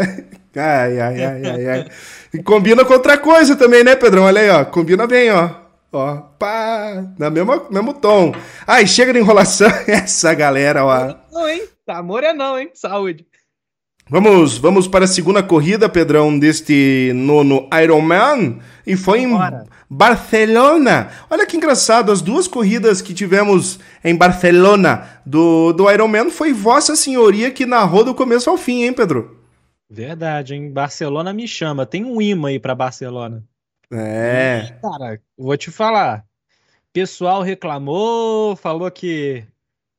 Speaker 1: Ai, ai, ai, ai, ai. E combina com outra coisa também, né, Pedrão? Olha aí, ó. Combina bem, ó. Ó, pá, na mesma, mesmo tom. Ai, chega de enrolação <laughs> essa galera, ó.
Speaker 2: Não, hein? Amor é não, hein? Saúde.
Speaker 1: Vamos, vamos para a segunda corrida, Pedrão, deste nono Ironman. E foi em Barcelona. Olha que engraçado, as duas corridas que tivemos em Barcelona do, do Ironman foi Vossa Senhoria que narrou do começo ao fim, hein, Pedro?
Speaker 2: Verdade, hein? Barcelona me chama. Tem um imã aí para Barcelona.
Speaker 1: É.
Speaker 2: Cara, vou te falar. Pessoal reclamou, falou que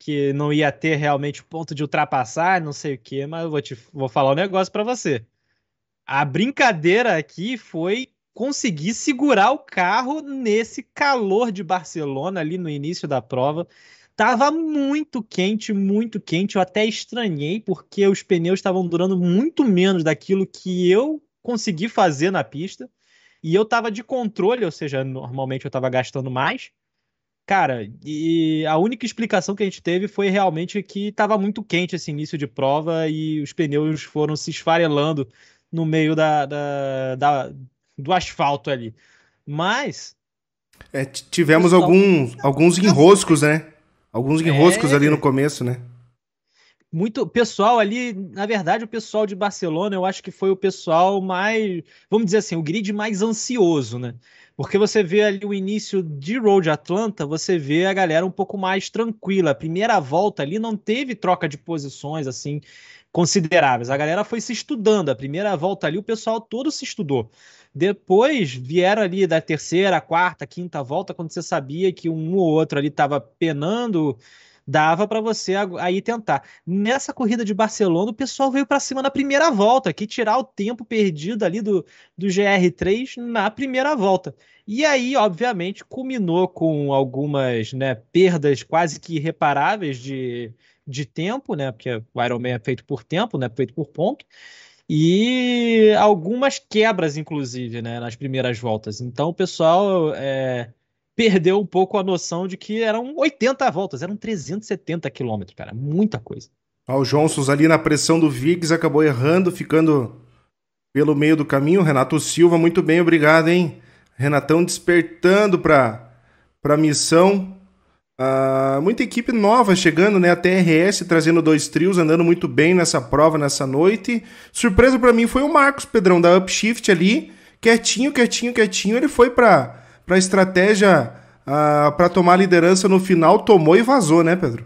Speaker 2: que não ia ter realmente ponto de ultrapassar, não sei o que, mas eu vou, te, vou falar um negócio para você. A brincadeira aqui foi conseguir segurar o carro nesse calor de Barcelona ali no início da prova. Tava muito quente, muito quente. Eu até estranhei porque os pneus estavam durando muito menos daquilo que eu consegui fazer na pista. E eu tava de controle, ou seja, normalmente eu tava gastando mais. Cara, e a única explicação que a gente teve foi realmente que estava muito quente esse início de prova e os pneus foram se esfarelando no meio da, da, da do asfalto ali. Mas.
Speaker 1: É, tivemos alguns, alguns enroscos, né? Alguns enroscos é... ali no começo, né?
Speaker 2: Muito pessoal ali, na verdade, o pessoal de Barcelona, eu acho que foi o pessoal mais, vamos dizer assim, o grid mais ansioso, né? Porque você vê ali o início de Road Atlanta, você vê a galera um pouco mais tranquila. A primeira volta ali não teve troca de posições assim consideráveis. A galera foi se estudando. A primeira volta ali o pessoal todo se estudou. Depois vieram ali da terceira, quarta, quinta volta, quando você sabia que um ou outro ali estava penando dava para você aí tentar. Nessa corrida de Barcelona, o pessoal veio para cima na primeira volta, que tirar o tempo perdido ali do, do GR3 na primeira volta. E aí, obviamente, culminou com algumas né, perdas quase que irreparáveis de, de tempo, né? Porque o Ironman é feito por tempo, né? Feito por ponto. E algumas quebras, inclusive, né, nas primeiras voltas. Então, o pessoal é, perdeu um pouco a noção de que eram 80 voltas, eram 370 quilômetros, cara, muita coisa.
Speaker 1: o Johnson ali na pressão do Viggs acabou errando, ficando pelo meio do caminho. Renato Silva, muito bem, obrigado, hein? Renatão despertando para a missão. Uh, muita equipe nova chegando, né? A TRS trazendo dois trios, andando muito bem nessa prova, nessa noite. Surpresa para mim foi o Marcos Pedrão da Upshift ali, quietinho, quietinho, quietinho. Ele foi para para a estratégia uh, para tomar a liderança no final, tomou e vazou, né, Pedro?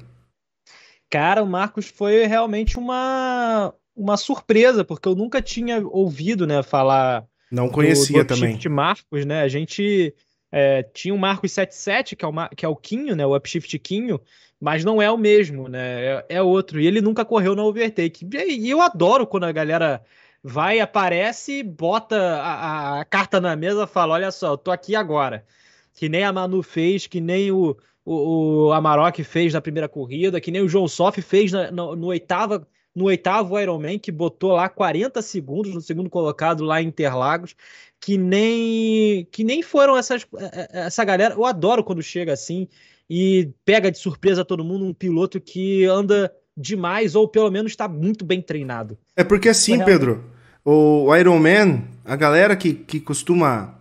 Speaker 2: Cara, o Marcos foi realmente uma, uma surpresa, porque eu nunca tinha ouvido né, falar.
Speaker 1: Não conhecia
Speaker 2: do,
Speaker 1: do também.
Speaker 2: Marcos, né? A gente é, tinha o Marcos 77, que é o, que é o Quinho, né? O Upshift Quinho, mas não é o mesmo, né? É, é outro. E ele nunca correu na Overtake. E, e eu adoro quando a galera vai, aparece, bota a, a, carta na mesa fala: olha só, eu tô aqui agora. Que nem a Manu fez, que nem o, o, o Amarok fez na primeira corrida, que nem o João Soff fez na, no, no, oitava, no oitavo Ironman, que botou lá 40 segundos no segundo colocado lá em Interlagos, que nem que nem foram essas, é, é, essa galera. Eu adoro quando chega assim e pega de surpresa todo mundo um piloto que anda demais ou pelo menos está muito bem treinado.
Speaker 1: É porque assim, Pedro, o Iron Man, a galera que, que costuma.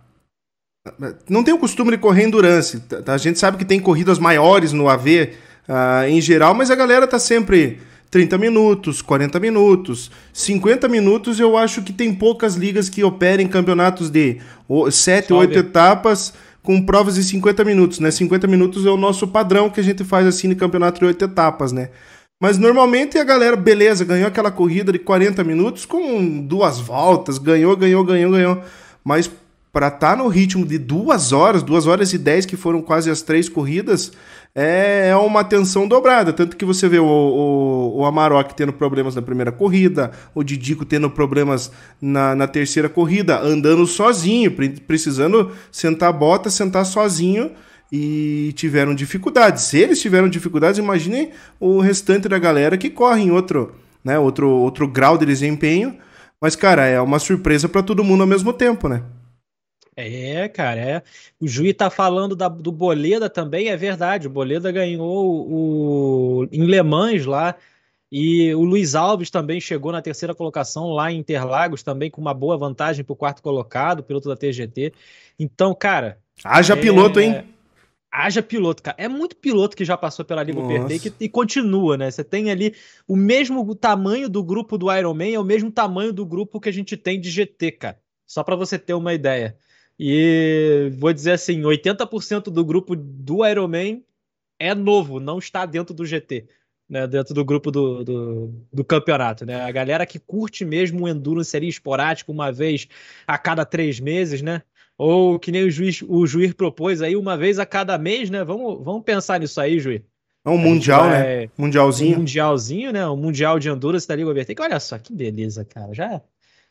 Speaker 1: Não tem o costume de correr endurance. A gente sabe que tem corridas maiores no AV uh, ah, em geral, mas a galera tá sempre 30 minutos, 40 minutos, 50 minutos. Eu acho que tem poucas ligas que operem campeonatos de 7, 8 etapas com provas de 50 minutos, né? 50 minutos é o nosso padrão que a gente faz assim no campeonato de oito etapas, né? Mas normalmente a galera, beleza, ganhou aquela corrida de 40 minutos com duas voltas, ganhou, ganhou, ganhou, ganhou. Mas para estar tá no ritmo de duas horas, duas horas e dez, que foram quase as três corridas, é, é uma tensão dobrada. Tanto que você vê o, o, o Amarok tendo problemas na primeira corrida, o Didico tendo problemas na, na terceira corrida, andando sozinho, precisando sentar a bota, sentar sozinho e tiveram dificuldades. Se eles tiveram dificuldades, imaginem o restante da galera que corre em outro, né, outro, outro grau de desempenho. Mas, cara, é uma surpresa para todo mundo ao mesmo tempo, né?
Speaker 2: É, cara, é. O Juiz tá falando da, do Boleda também, é verdade. O Boleda ganhou o, em Le Mans lá. E o Luiz Alves também chegou na terceira colocação lá em Interlagos, também com uma boa vantagem para o quarto colocado, piloto da TGT. Então, cara.
Speaker 1: Haja é... piloto, hein?
Speaker 2: Haja piloto, cara. É muito piloto que já passou pela Liga Overtake e continua, né? Você tem ali o mesmo tamanho do grupo do Ironman, é o mesmo tamanho do grupo que a gente tem de GT, cara. Só para você ter uma ideia. E vou dizer assim, 80% do grupo do Ironman é novo, não está dentro do GT. Né, dentro do grupo do, do, do, campeonato. Né? A galera que curte mesmo o Endurance seria esporádico uma vez a cada três meses, né? Ou que nem o juiz, o juiz propôs aí uma vez a cada mês, né? Vamos, vamos pensar nisso aí, juiz.
Speaker 1: É um mundial, vai... né? Mundialzinho.
Speaker 2: Um mundialzinho, né? Um mundial de Endurance da Liga Overtake. Olha só, que beleza, cara. Já,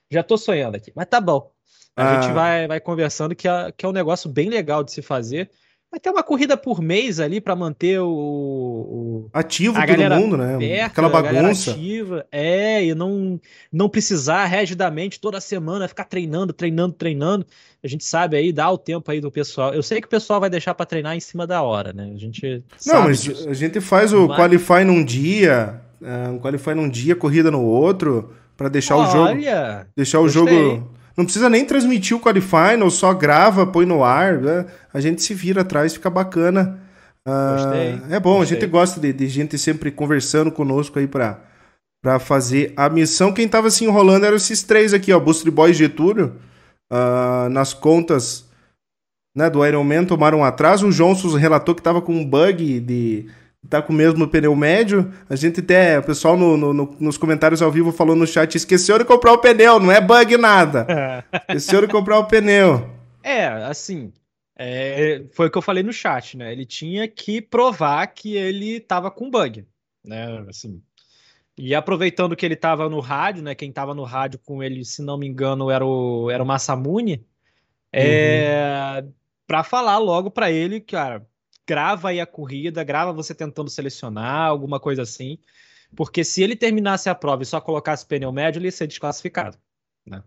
Speaker 2: já tô sonhando aqui. Mas tá bom. A ah. gente vai, vai conversando que é, que é um negócio bem legal de se fazer. Vai ter uma corrida por mês ali para manter o, o,
Speaker 1: ativo a todo mundo, né?
Speaker 2: Perto, Aquela bagunça. Ativa, é, e não não precisar rigidamente toda semana ficar treinando, treinando, treinando. A gente sabe aí, dá o tempo aí do pessoal. Eu sei que o pessoal vai deixar para treinar em cima da hora, né? A gente
Speaker 1: Não, mas disso. a gente faz o mas... qualify num dia, um qualify num dia, corrida no outro, para deixar Olha, o jogo deixar o jogo não precisa nem transmitir o Qualify, ou só grava, põe no ar. Né? A gente se vira atrás, fica bacana. Uh, é bom, Gostei. a gente gosta de, de, gente sempre conversando conosco aí pra, pra fazer a missão. Quem tava se enrolando eram esses três aqui, ó. Booster Boy e Getúlio. Uh, nas contas né, do Iron Man tomaram atraso. O Johnson relatou que tava com um bug de tá com o mesmo pneu médio. A gente até, o pessoal no, no, no, nos comentários ao vivo falou no chat, esqueceu de comprar o pneu, não é bug nada. esqueceu de comprar o pneu.
Speaker 2: É, assim, é, foi o que eu falei no chat, né? Ele tinha que provar que ele tava com bug, né? Assim, e aproveitando que ele tava no rádio, né? Quem tava no rádio com ele, se não me engano, era o, era o Massamune. É, uhum. para falar logo para ele, cara, grava aí a corrida, grava você tentando selecionar, alguma coisa assim. Porque se ele terminasse a prova e só colocasse pneu médio, ele ia ser desclassificado, né?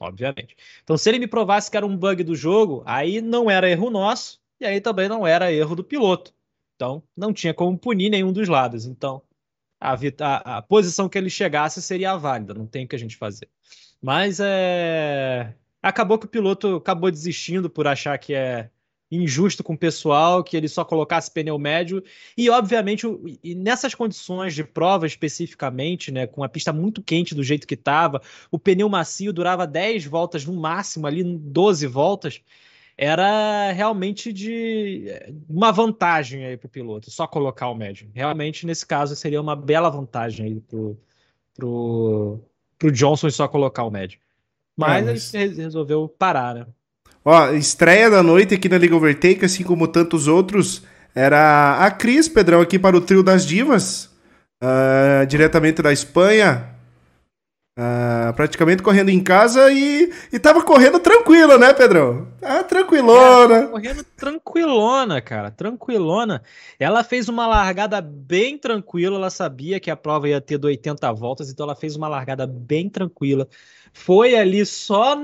Speaker 2: Obviamente. Então, se ele me provasse que era um bug do jogo, aí não era erro nosso, e aí também não era erro do piloto. Então, não tinha como punir nenhum dos lados. Então, a, a, a posição que ele chegasse seria válida, não tem o que a gente fazer. Mas é. Acabou que o piloto acabou desistindo por achar que é injusto com o pessoal, que ele só colocasse pneu médio. E, obviamente, e nessas condições de prova especificamente, né, com a pista muito quente do jeito que estava, o pneu macio durava 10 voltas no máximo, ali 12 voltas. Era realmente de uma vantagem aí para o piloto, só colocar o médio. Realmente, nesse caso, seria uma bela vantagem aí pro, pro, pro Johnson só colocar o médio. Mas, é, mas... ele resolveu parar, né?
Speaker 1: Ó, estreia da noite aqui na Liga Overtake, assim como tantos outros, era a Cris Pedrão aqui para o trio das divas, uh, diretamente da Espanha. Uh, praticamente correndo em casa e, e tava correndo tranquila, né, Pedrão? Ah, tranquilona. É,
Speaker 2: correndo tranquilona, cara, tranquilona. Ela fez uma largada bem tranquila, ela sabia que a prova ia ter 80 voltas, então ela fez uma largada bem tranquila foi ali só,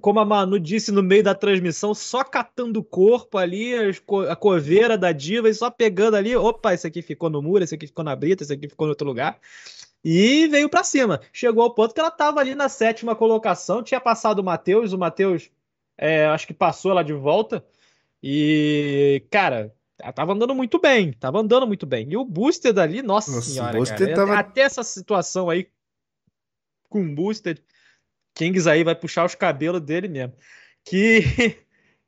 Speaker 2: como a Manu disse no meio da transmissão, só catando o corpo ali, a coveira da diva e só pegando ali. Opa, esse aqui ficou no muro, esse aqui ficou na brita, esse aqui ficou em outro lugar. E veio para cima. Chegou ao ponto que ela estava ali na sétima colocação, tinha passado o Matheus, o Matheus é, acho que passou ela de volta. E, cara, ela tava andando muito bem, tava andando muito bem. E o Booster dali, nossa, nossa senhora, cara, tava... até essa situação aí com o Booster, Kings aí vai puxar os cabelos dele mesmo. Que <laughs>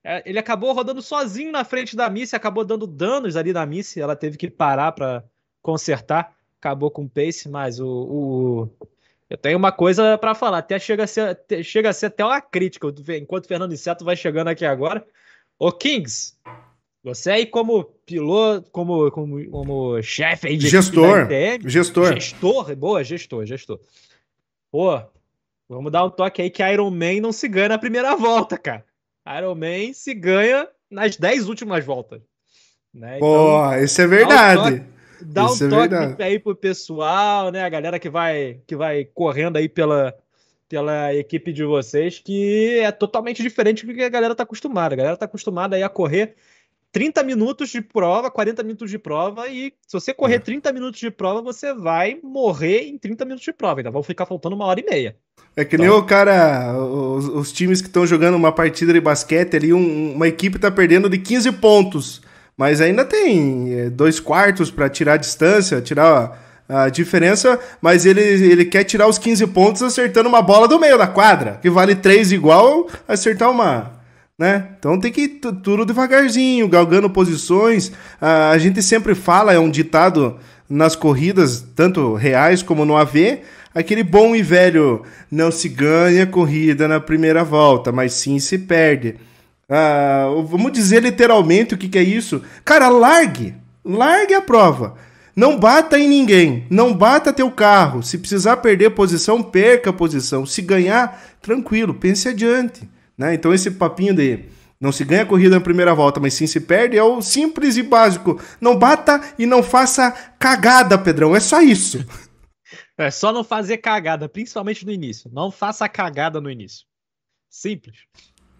Speaker 2: É, ele acabou rodando sozinho na frente da Missy, acabou dando danos ali na Missy. Ela teve que parar para consertar. Acabou com o pace, mas o, o... eu tenho uma coisa para falar. Até chega a, ser, chega a ser até uma crítica. Enquanto o Fernando Inseto vai chegando aqui agora. Ô Kings, você aí como piloto, como, como, como chefe aí de
Speaker 1: gestor, ITM, gestor,
Speaker 2: gestor, boa, gestor, gestor. Pô, vamos dar um toque aí que Iron Man não se ganha na primeira volta, cara. Iron Man se ganha nas 10 últimas voltas.
Speaker 1: Né? Então, Pô, isso é verdade.
Speaker 2: Dá um um é toque aí pro pessoal, né? A galera que vai, que vai correndo aí pela, pela equipe de vocês, que é totalmente diferente do que a galera tá acostumada. A galera tá acostumada aí a correr 30 minutos de prova, 40 minutos de prova, e se você correr é. 30 minutos de prova, você vai morrer em 30 minutos de prova. Então vão ficar faltando uma hora e meia.
Speaker 1: É que nem então... o cara, os, os times que estão jogando uma partida de basquete ali, um, uma equipe tá perdendo de 15 pontos, mas ainda tem é, dois quartos para tirar a distância, tirar a, diferença, mas ele, ele quer tirar os 15 pontos acertando uma bola do meio da quadra, que vale 3 igual acertar uma, né? Então tem que ir tudo devagarzinho, galgando posições. a gente sempre fala, é um ditado nas corridas, tanto reais como no AV, Aquele bom e velho não se ganha corrida na primeira volta, mas sim se perde. Ah, vamos dizer literalmente o que, que é isso? Cara, largue! Largue a prova. Não bata em ninguém. Não bata teu carro. Se precisar perder posição, perca a posição. Se ganhar, tranquilo, pense adiante. Né? Então esse papinho de não se ganha corrida na primeira volta, mas sim se perde é o simples e básico. Não bata e não faça cagada, Pedrão. É só isso. <laughs>
Speaker 2: É só não fazer cagada, principalmente no início. Não faça cagada no início. Simples.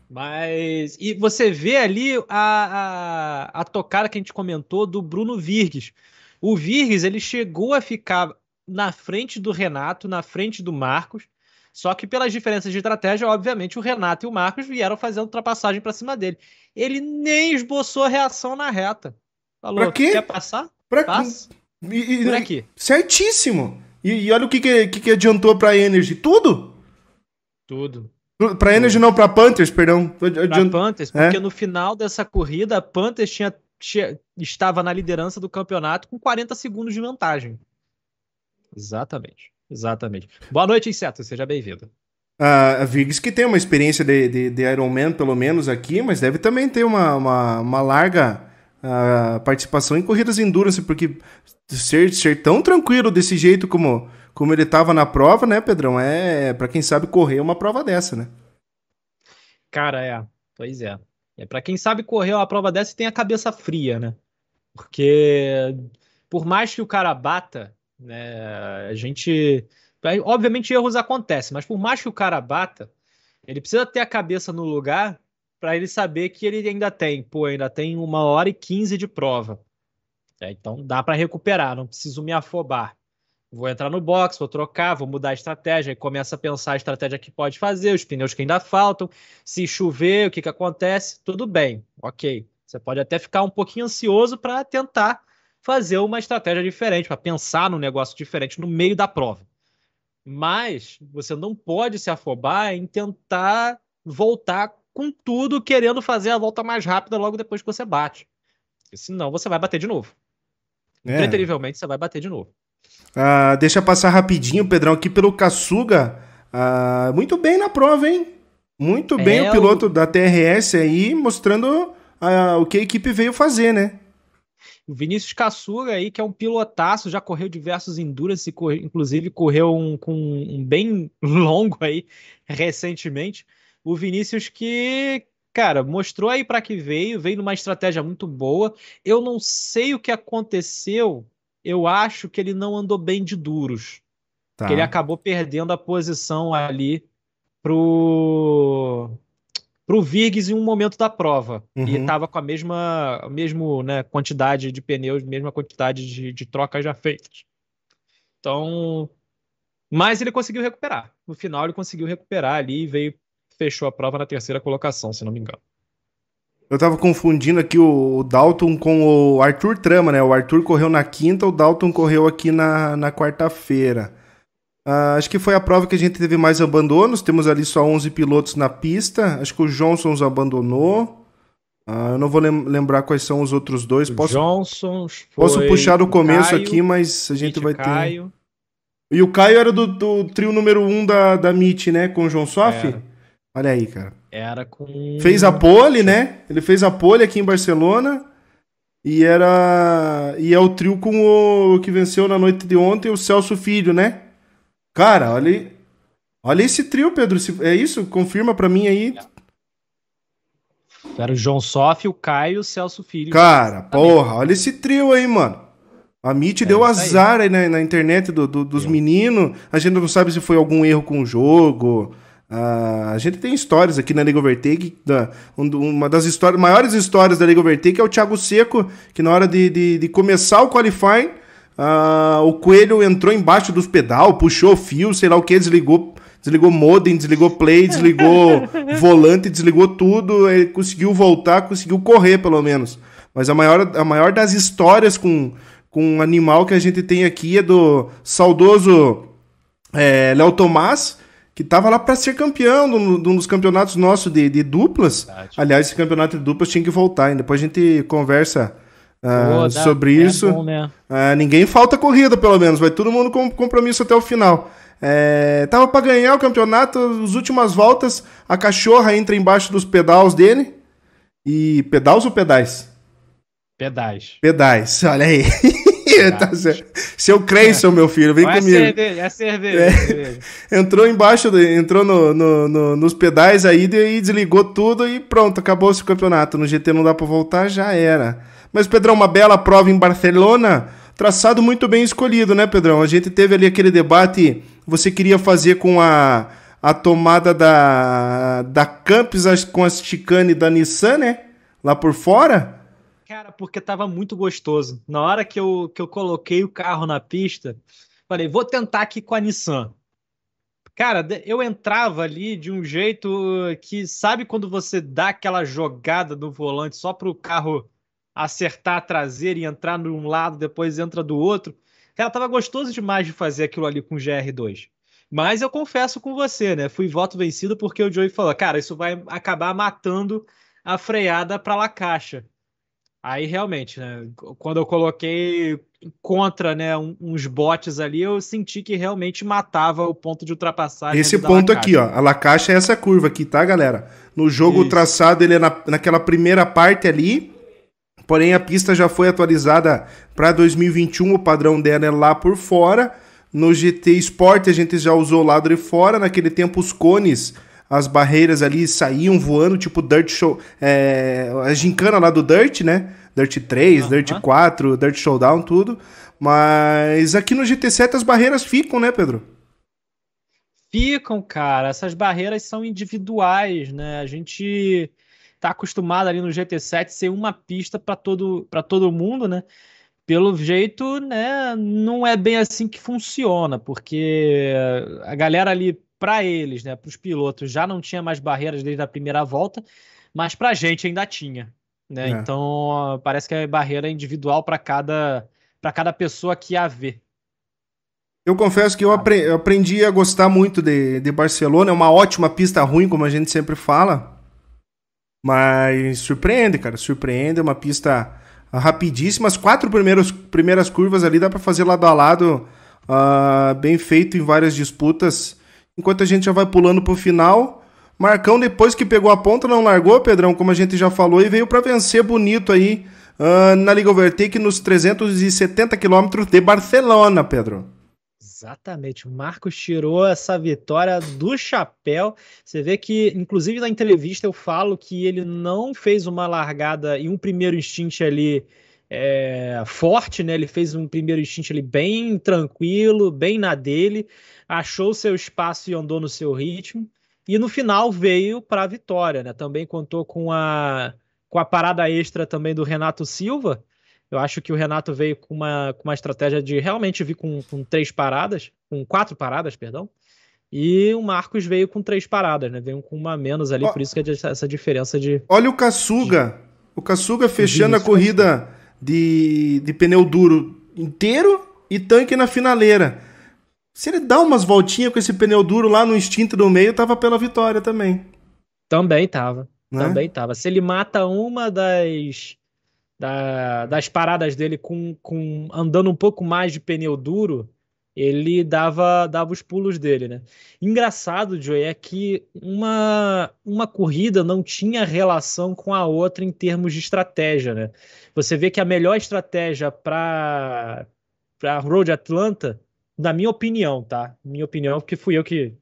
Speaker 2: Mas. E você vê ali a, a, a tocada que a gente comentou do Bruno Virgues. O Virgues ele chegou a ficar na frente do Renato, na frente do Marcos. Só que pelas diferenças de estratégia, obviamente, o Renato e o Marcos vieram fazendo ultrapassagem para cima dele. Ele nem esboçou a reação na reta.
Speaker 1: Falou: pra quê?
Speaker 2: quer passar?
Speaker 1: Pra Passa. E, e, Por aqui. Certíssimo. E, e olha o que, que, que adiantou pra Energy. Tudo!
Speaker 2: Tudo.
Speaker 1: Pra Energy não, pra Panthers, perdão.
Speaker 2: Pra Panthers, porque é? no final dessa corrida, a Panthers tinha, tinha, estava na liderança do campeonato com 40 segundos de vantagem. Exatamente. Exatamente. Boa noite, Inseto. Seja bem-vindo.
Speaker 1: a Viggs que tem uma experiência de, de, de Iron Man, pelo menos aqui, mas deve também ter uma, uma, uma larga uh, participação em corridas endurance, porque ser, ser tão tranquilo desse jeito como, como ele estava na prova, né, Pedrão? É, para quem sabe correr uma prova dessa, né?
Speaker 2: Cara, é. Pois é. É para quem sabe correr uma prova dessa e tem a cabeça fria, né? Porque por mais que o cara bata, né, a gente obviamente erros acontecem, mas por mais que o cara bata, ele precisa ter a cabeça no lugar para ele saber que ele ainda tem, pô, ainda tem uma hora e quinze de prova. É, então dá para recuperar, não preciso me afobar. Vou entrar no box, vou trocar, vou mudar a estratégia, e começa a pensar a estratégia que pode fazer, os pneus que ainda faltam, se chover, o que, que acontece, tudo bem, ok. Você pode até ficar um pouquinho ansioso para tentar fazer uma estratégia diferente, para pensar num negócio diferente no meio da prova. Mas você não pode se afobar em tentar voltar com tudo, querendo fazer a volta mais rápida logo depois que você bate. Porque senão você vai bater de novo. É. Preterivelmente você vai bater de novo.
Speaker 1: Ah, deixa passar rapidinho, Pedrão, aqui pelo Kaçuga. Ah, muito bem na prova, hein? Muito é, bem o piloto o... da TRS aí, mostrando ah, o que a equipe veio fazer, né?
Speaker 2: O Vinícius Kaçuga aí, que é um pilotaço, já correu diversos Endurance, corre, inclusive correu um, com um bem <laughs> longo aí recentemente. O Vinícius que, cara, mostrou aí para que veio, veio numa estratégia muito boa. Eu não sei o que aconteceu. Eu acho que ele não andou bem de duros. Tá. Que ele acabou perdendo a posição ali pro pro Virgues em um momento da prova. Uhum. E estava com a mesma, a mesma né, quantidade de pneus, mesma quantidade de, de trocas já feitas. Então, mas ele conseguiu recuperar. No final ele conseguiu recuperar ali e veio fechou a prova na terceira colocação, se não me engano.
Speaker 1: Eu tava confundindo aqui o Dalton com o Arthur Trama, né? O Arthur correu na quinta, o Dalton correu aqui na, na quarta-feira. Uh, acho que foi a prova que a gente teve mais abandonos. Temos ali só 11 pilotos na pista. Acho que o Johnson abandonou. Uh, eu não vou lem lembrar quais são os outros dois.
Speaker 2: Posso,
Speaker 1: Johnson. Posso puxar do começo Caio, aqui, mas a gente vai Caio. ter. E o Caio era do, do trio número um da, da MIT, né? Com o João Soff? Olha aí, cara.
Speaker 2: Era com.
Speaker 1: Fez a pole, né? Ele fez a pole aqui em Barcelona. E era. E é o trio com o que venceu na noite de ontem, o Celso Filho, né? Cara, olha. Olha esse trio, Pedro. É isso? Confirma pra mim aí.
Speaker 2: Era o João Soff, o Caio e o Celso Filho.
Speaker 1: Cara, porra, olha esse trio aí, mano. A MIT é, deu azar aí, na, na, internet do, do, dos meninos. A gente não sabe se foi algum erro com o jogo. A gente tem histórias aqui na Liga Overtake. Da, uma das histórias, maiores histórias da Liga Overtake é o Thiago Seco, que na hora de, de, de começar o qualifying, o Coelho entrou embaixo dos pedal, puxou o fio, sei lá o que, desligou desligou modem, desligou play, desligou <laughs> volante, desligou tudo, ele conseguiu voltar, conseguiu correr pelo menos. Mas a maior, a maior das histórias com, com um animal que a gente tem aqui é do saudoso é, Léo Tomás, que tava lá para ser campeão de um dos campeonatos nossos de, de duplas. Verdade. Aliás, esse campeonato de duplas tinha que voltar, e depois a gente conversa uh, sobre é isso. Bom, né? uh, ninguém falta corrida, pelo menos, vai todo mundo com compromisso até o final. É, tava para ganhar o campeonato, as últimas voltas, a cachorra entra embaixo dos pedais dele. E pedais ou pedais?
Speaker 2: Pedais.
Speaker 1: Pedais, <laughs> olha aí. Tá Seu Creyson, meu filho, vem Não comigo. É cerveja, é cerveja. É. Entrou embaixo, entrou no, no, no, nos pedais aí e desligou tudo e pronto, acabou-se o campeonato. No GT não dá pra voltar, já era. Mas, Pedrão, uma bela prova em Barcelona. Traçado muito bem escolhido, né, Pedrão? A gente teve ali aquele debate. Você queria fazer com a, a tomada da, da Campus com a chicane da Nissan, né? Lá por fora.
Speaker 2: Cara, porque tava muito gostoso. Na hora que eu, que eu coloquei o carro na pista, falei, vou tentar aqui com a Nissan. Cara, eu entrava ali de um jeito que, sabe quando você dá aquela jogada no volante só para o carro acertar a traseira e entrar de um lado, depois entra do outro? Cara, tava gostoso demais de fazer aquilo ali com o GR2. Mas eu confesso com você, né? Fui voto vencido porque o Joey falou: cara, isso vai acabar matando a freada para la caixa. Aí realmente, né, quando eu coloquei contra né, uns botes ali, eu senti que realmente matava o ponto de ultrapassagem.
Speaker 1: Esse ponto aqui, ó, a Lacacha é essa curva aqui, tá, galera? No jogo Isso. traçado ele é na, naquela primeira parte ali, porém a pista já foi atualizada para 2021, o padrão dela é lá por fora. No GT Sport a gente já usou o lado de fora, naquele tempo os cones as barreiras ali saíam voando, tipo Dirt Show. É, a gincana lá do Dirt, né? Dirt 3, uhum. Dirt 4, Dirt Showdown, tudo. Mas aqui no GT7 as barreiras ficam, né, Pedro?
Speaker 2: Ficam, cara. Essas barreiras são individuais, né? A gente tá acostumado ali no GT7 ser uma pista para todo, todo mundo, né? Pelo jeito, né, não é bem assim que funciona, porque a galera ali para eles, né, para os pilotos, já não tinha mais barreiras desde a primeira volta, mas para a gente ainda tinha. Né? É. Então parece que é barreira individual para cada, cada pessoa que a vê.
Speaker 1: Eu confesso que eu, apre eu aprendi a gostar muito de, de Barcelona. É uma ótima pista ruim, como a gente sempre fala. Mas surpreende, cara. Surpreende. É uma pista rapidíssima. As quatro primeiros, primeiras curvas ali dá para fazer lado a lado. Uh, bem feito em várias disputas enquanto a gente já vai pulando pro final. Marcão, depois que pegou a ponta, não largou, Pedrão, como a gente já falou, e veio para vencer bonito aí uh, na Liga Overtake nos 370 quilômetros de Barcelona, Pedro.
Speaker 2: Exatamente, o Marcos tirou essa vitória do chapéu. Você vê que, inclusive na entrevista, eu falo que ele não fez uma largada e um primeiro instinto ali é, forte, né? Ele fez um primeiro instinto ali bem tranquilo, bem na dele achou seu espaço e andou no seu ritmo. E no final veio para a vitória, né? Também contou com a, com a parada extra também do Renato Silva. Eu acho que o Renato veio com uma, com uma estratégia de realmente vir com, com três paradas, com quatro paradas, perdão. E o Marcos veio com três paradas, né? Veio com uma menos ali, por isso que é essa diferença de.
Speaker 1: Olha o Kaçuga. O Kaçuga fechando a corrida de, de pneu duro inteiro e tanque na finaleira. Se ele dá umas voltinhas com esse pneu duro lá no instinto do meio, tava pela vitória também.
Speaker 2: Também tava. Né? Também tava. Se ele mata uma das da, das paradas dele com, com andando um pouco mais de pneu duro, ele dava, dava os pulos dele, né? Engraçado, Joey, é que uma, uma corrida não tinha relação com a outra em termos de estratégia, né? Você vê que a melhor estratégia para para Road Atlanta, na minha opinião, tá? Minha opinião, porque fui eu que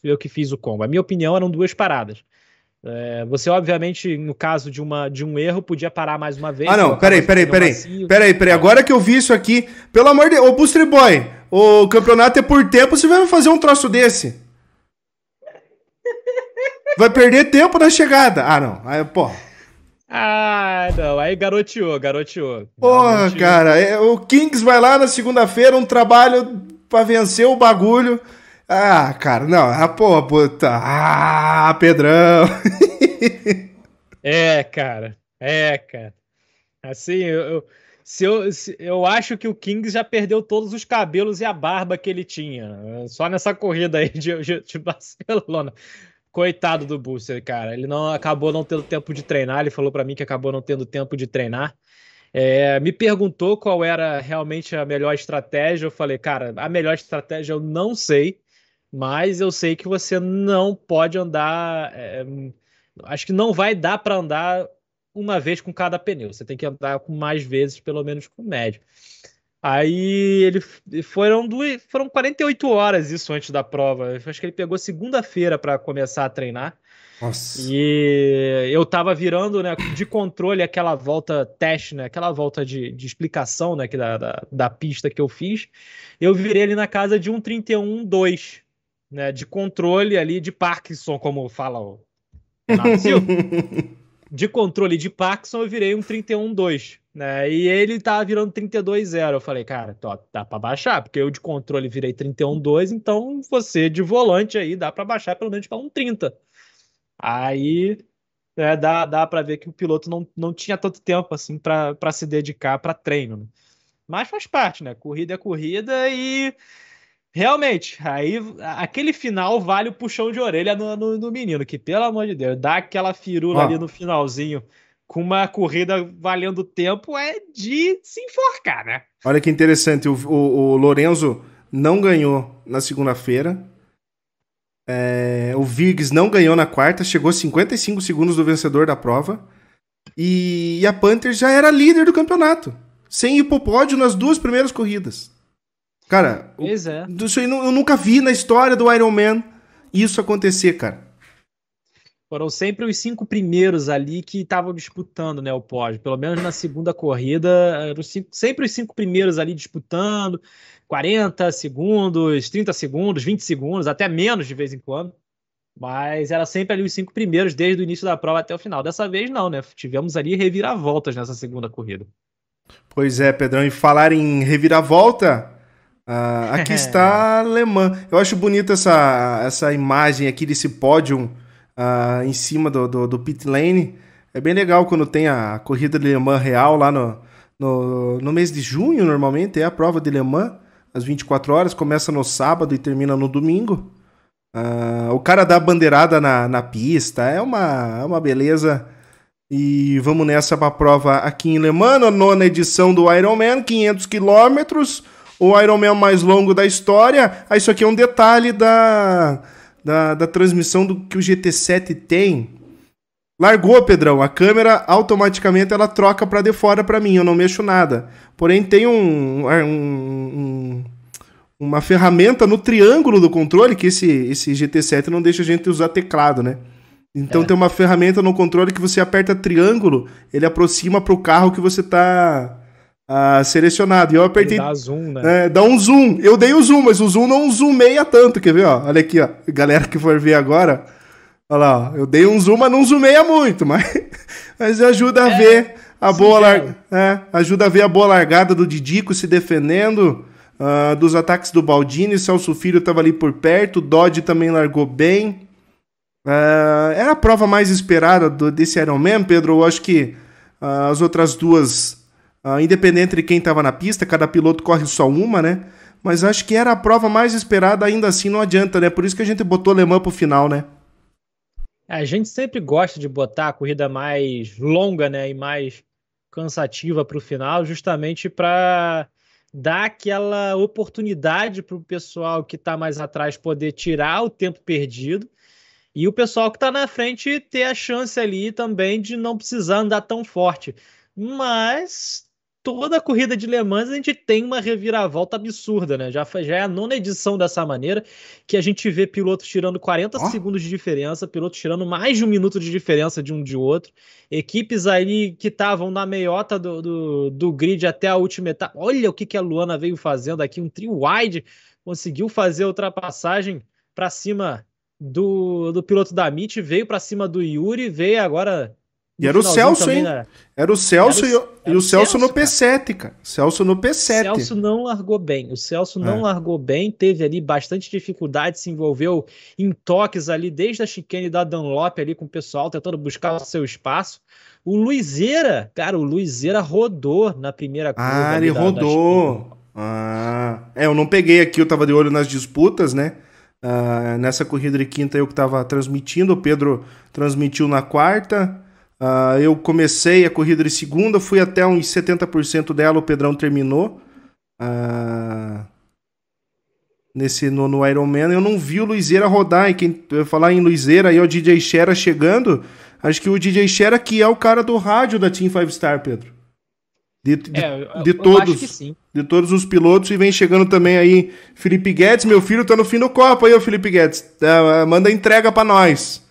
Speaker 2: fui eu que fiz o combo. A minha opinião eram duas paradas. É, você, obviamente, no caso de, uma, de um erro, podia parar mais uma vez.
Speaker 1: Ah, não, peraí, peraí, peraí. Peraí, peraí, peraí. Agora que eu vi isso aqui, pelo amor de Deus, ô Booster Boy, o campeonato é por tempo, você vai fazer um troço desse. Vai perder tempo na chegada. Ah, não. Aí, pô.
Speaker 2: Ah, não. Aí garoteou, garoteou.
Speaker 1: Porra, cara. É, o Kings vai lá na segunda-feira, um trabalho pra vencer o bagulho. Ah, cara, não, a ah, porra, puta. Ah, Pedrão.
Speaker 2: é, cara. É, cara. Assim, eu, eu, se eu, se, eu acho que o Kings já perdeu todos os cabelos e a barba que ele tinha. Só nessa corrida aí de, de, de Barcelona. Coitado do Booster, cara. Ele não acabou não tendo tempo de treinar. Ele falou para mim que acabou não tendo tempo de treinar. É, me perguntou qual era realmente a melhor estratégia. Eu falei, cara, a melhor estratégia eu não sei mas eu sei que você não pode andar. É, acho que não vai dar para andar uma vez com cada pneu. Você tem que andar com mais vezes, pelo menos com médio. Aí ele foram duas, foram 48 horas isso antes da prova. Acho que ele pegou segunda-feira para começar a treinar. Nossa. E eu tava virando, né, de controle aquela volta teste, né, aquela volta de, de explicação, né, que da, da, da pista que eu fiz. Eu virei ali na casa de 1:31.2 né, de controle ali de Parkinson, como fala o Silva. <laughs> de controle de Parkinson, eu virei um 31.2. Né? E ele tava virando 32.0. Eu falei, cara, ó, dá para baixar, porque eu de controle virei 31.2, então você de volante aí dá para baixar pelo menos para um 30. Aí é, dá, dá para ver que o piloto não, não tinha tanto tempo assim para se dedicar para treino. Né? Mas faz parte, né? Corrida é corrida e Realmente, aí aquele final vale o puxão de orelha no, no, no menino, que pelo amor de Deus, dá aquela firula ali no finalzinho com uma corrida valendo tempo é de se enforcar, né?
Speaker 1: Olha que interessante, o, o, o Lorenzo não ganhou na segunda-feira, é, o Viggs não ganhou na quarta, chegou 55 segundos do vencedor da prova, e, e a Panther já era líder do campeonato, sem ir pro pódio nas duas primeiras corridas. Cara, pois é. isso aí eu nunca vi na história do Iron Man isso acontecer, cara.
Speaker 2: Foram sempre os cinco primeiros ali que estavam disputando né, o pódio. Pelo menos na segunda corrida, eram sempre os cinco primeiros ali disputando. 40 segundos, 30 segundos, 20 segundos, até menos de vez em quando. Mas era sempre ali os cinco primeiros, desde o início da prova até o final. Dessa vez não, né? Tivemos ali reviravoltas nessa segunda corrida.
Speaker 1: Pois é, Pedrão. E falar em reviravolta, Uh, aqui <laughs> está alemã. Eu acho bonita essa, essa imagem aqui desse pódio uh, em cima do, do, do, pit lane. É bem legal quando tem a corrida de Le Mans real lá no, no, no mês de junho, normalmente, é a prova de Le Mans, às 24 horas, começa no sábado e termina no domingo. Uh, o cara dá a bandeirada na, na pista, é uma, é uma beleza. E vamos nessa para a prova aqui em Le Mans, a nona edição do Ironman, 500 quilômetros o Ironman mais longo da história. Ah, isso aqui é um detalhe da, da, da transmissão do que o GT7 tem. Largou, Pedrão. A câmera automaticamente ela troca para de fora para mim. Eu não mexo nada. Porém, tem um, um, um, uma ferramenta no triângulo do controle que esse, esse GT7 não deixa a gente usar teclado, né? Então é. tem uma ferramenta no controle que você aperta triângulo, ele aproxima para o carro que você está uh, selecionado. E eu apertei. Ele
Speaker 2: dá zoom, né?
Speaker 1: É, dá um zoom. Eu dei o zoom, mas o zoom não zoomeia tanto, quer ver? Ó? Olha aqui, ó. Galera que for ver agora. Olha lá, ó. eu dei um zoom, mas não zoomeia muito, mas, <laughs> mas ajuda a é, ver a boa largada. É, ajuda a ver a boa largada do Didico se defendendo. Uh, dos ataques do Baldini, Celso Filho estava ali por perto, Dodge também largou bem. Uh, era a prova mais esperada do, desse Ironman, Pedro. Eu acho que uh, as outras duas independente de quem estava na pista, cada piloto corre só uma, né? Mas acho que era a prova mais esperada, ainda assim não adianta, né? Por isso que a gente botou Le Mans pro final, né?
Speaker 2: A gente sempre gosta de botar a corrida mais longa, né, e mais cansativa para o final, justamente para dar aquela oportunidade para o pessoal que está mais atrás poder tirar o tempo perdido e o pessoal que está na frente ter a chance ali também de não precisar andar tão forte. Mas toda a corrida de Le Mans a gente tem uma reviravolta absurda, né? Já, já é a nona edição dessa maneira que a gente vê pilotos tirando 40 oh. segundos de diferença, pilotos tirando mais de um minuto de diferença de um de outro, equipes aí que estavam na meiota do, do, do, grid até a última etapa. Olha o que, que a Luana veio fazendo aqui, um trio wide, conseguiu fazer a ultrapassagem para cima do, do piloto da MIT, veio para cima do Yuri, veio agora
Speaker 1: e era o Celso, hein? Era... era o Celso era o... e, o, o Celso, Celso no P7, cara. Celso no P7.
Speaker 2: O Celso não largou bem. O Celso não é. largou bem, teve ali bastante dificuldade, se envolveu em toques ali, desde a chicane da Dunlop ali com o pessoal, tentando buscar o seu espaço. O Luizeira, cara, o Luizeira rodou na primeira
Speaker 1: curva. Ah, ele da, rodou. Da ah, é, eu não peguei aqui, eu tava de olho nas disputas, né? Uh, nessa corrida de quinta eu que tava transmitindo, o Pedro transmitiu na quarta. Uh, eu comecei a corrida de segunda, fui até uns 70% dela, o Pedrão terminou. Uh, nesse no, no Ironman, eu não vi o Luizeira rodar. E quem falar em Luizeira, aí o DJ Shera chegando. Acho que o DJ Shera que é o cara do rádio da Team Five Star, Pedro. De, de, é, de todos, de todos os pilotos e vem chegando também aí Felipe Guedes, meu filho tá no fim do copo aí, o Felipe Guedes, uh, manda entrega para nós.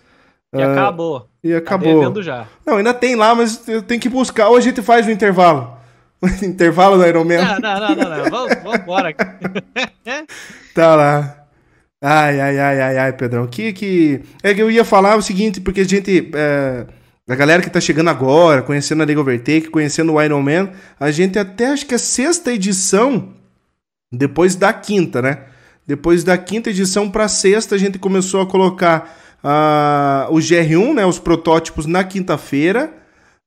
Speaker 2: E uh, acabou.
Speaker 1: E acabou. Tá já. Não, ainda tem lá, mas eu tenho que buscar. Hoje a gente faz o intervalo. O <laughs> intervalo do Iron Man.
Speaker 2: Não, não, não, não. não. Vamos, vamos embora. <laughs>
Speaker 1: tá lá. Ai, ai, ai, ai, ai, Pedrão. Que, que... É que eu ia falar o seguinte, porque a gente... É... A galera que tá chegando agora, conhecendo a League Overtake, conhecendo o Iron Man, a gente até acho que a sexta edição, depois da quinta, né? Depois da quinta edição pra sexta, a gente começou a colocar uh, o GR1, né, os protótipos na quinta-feira,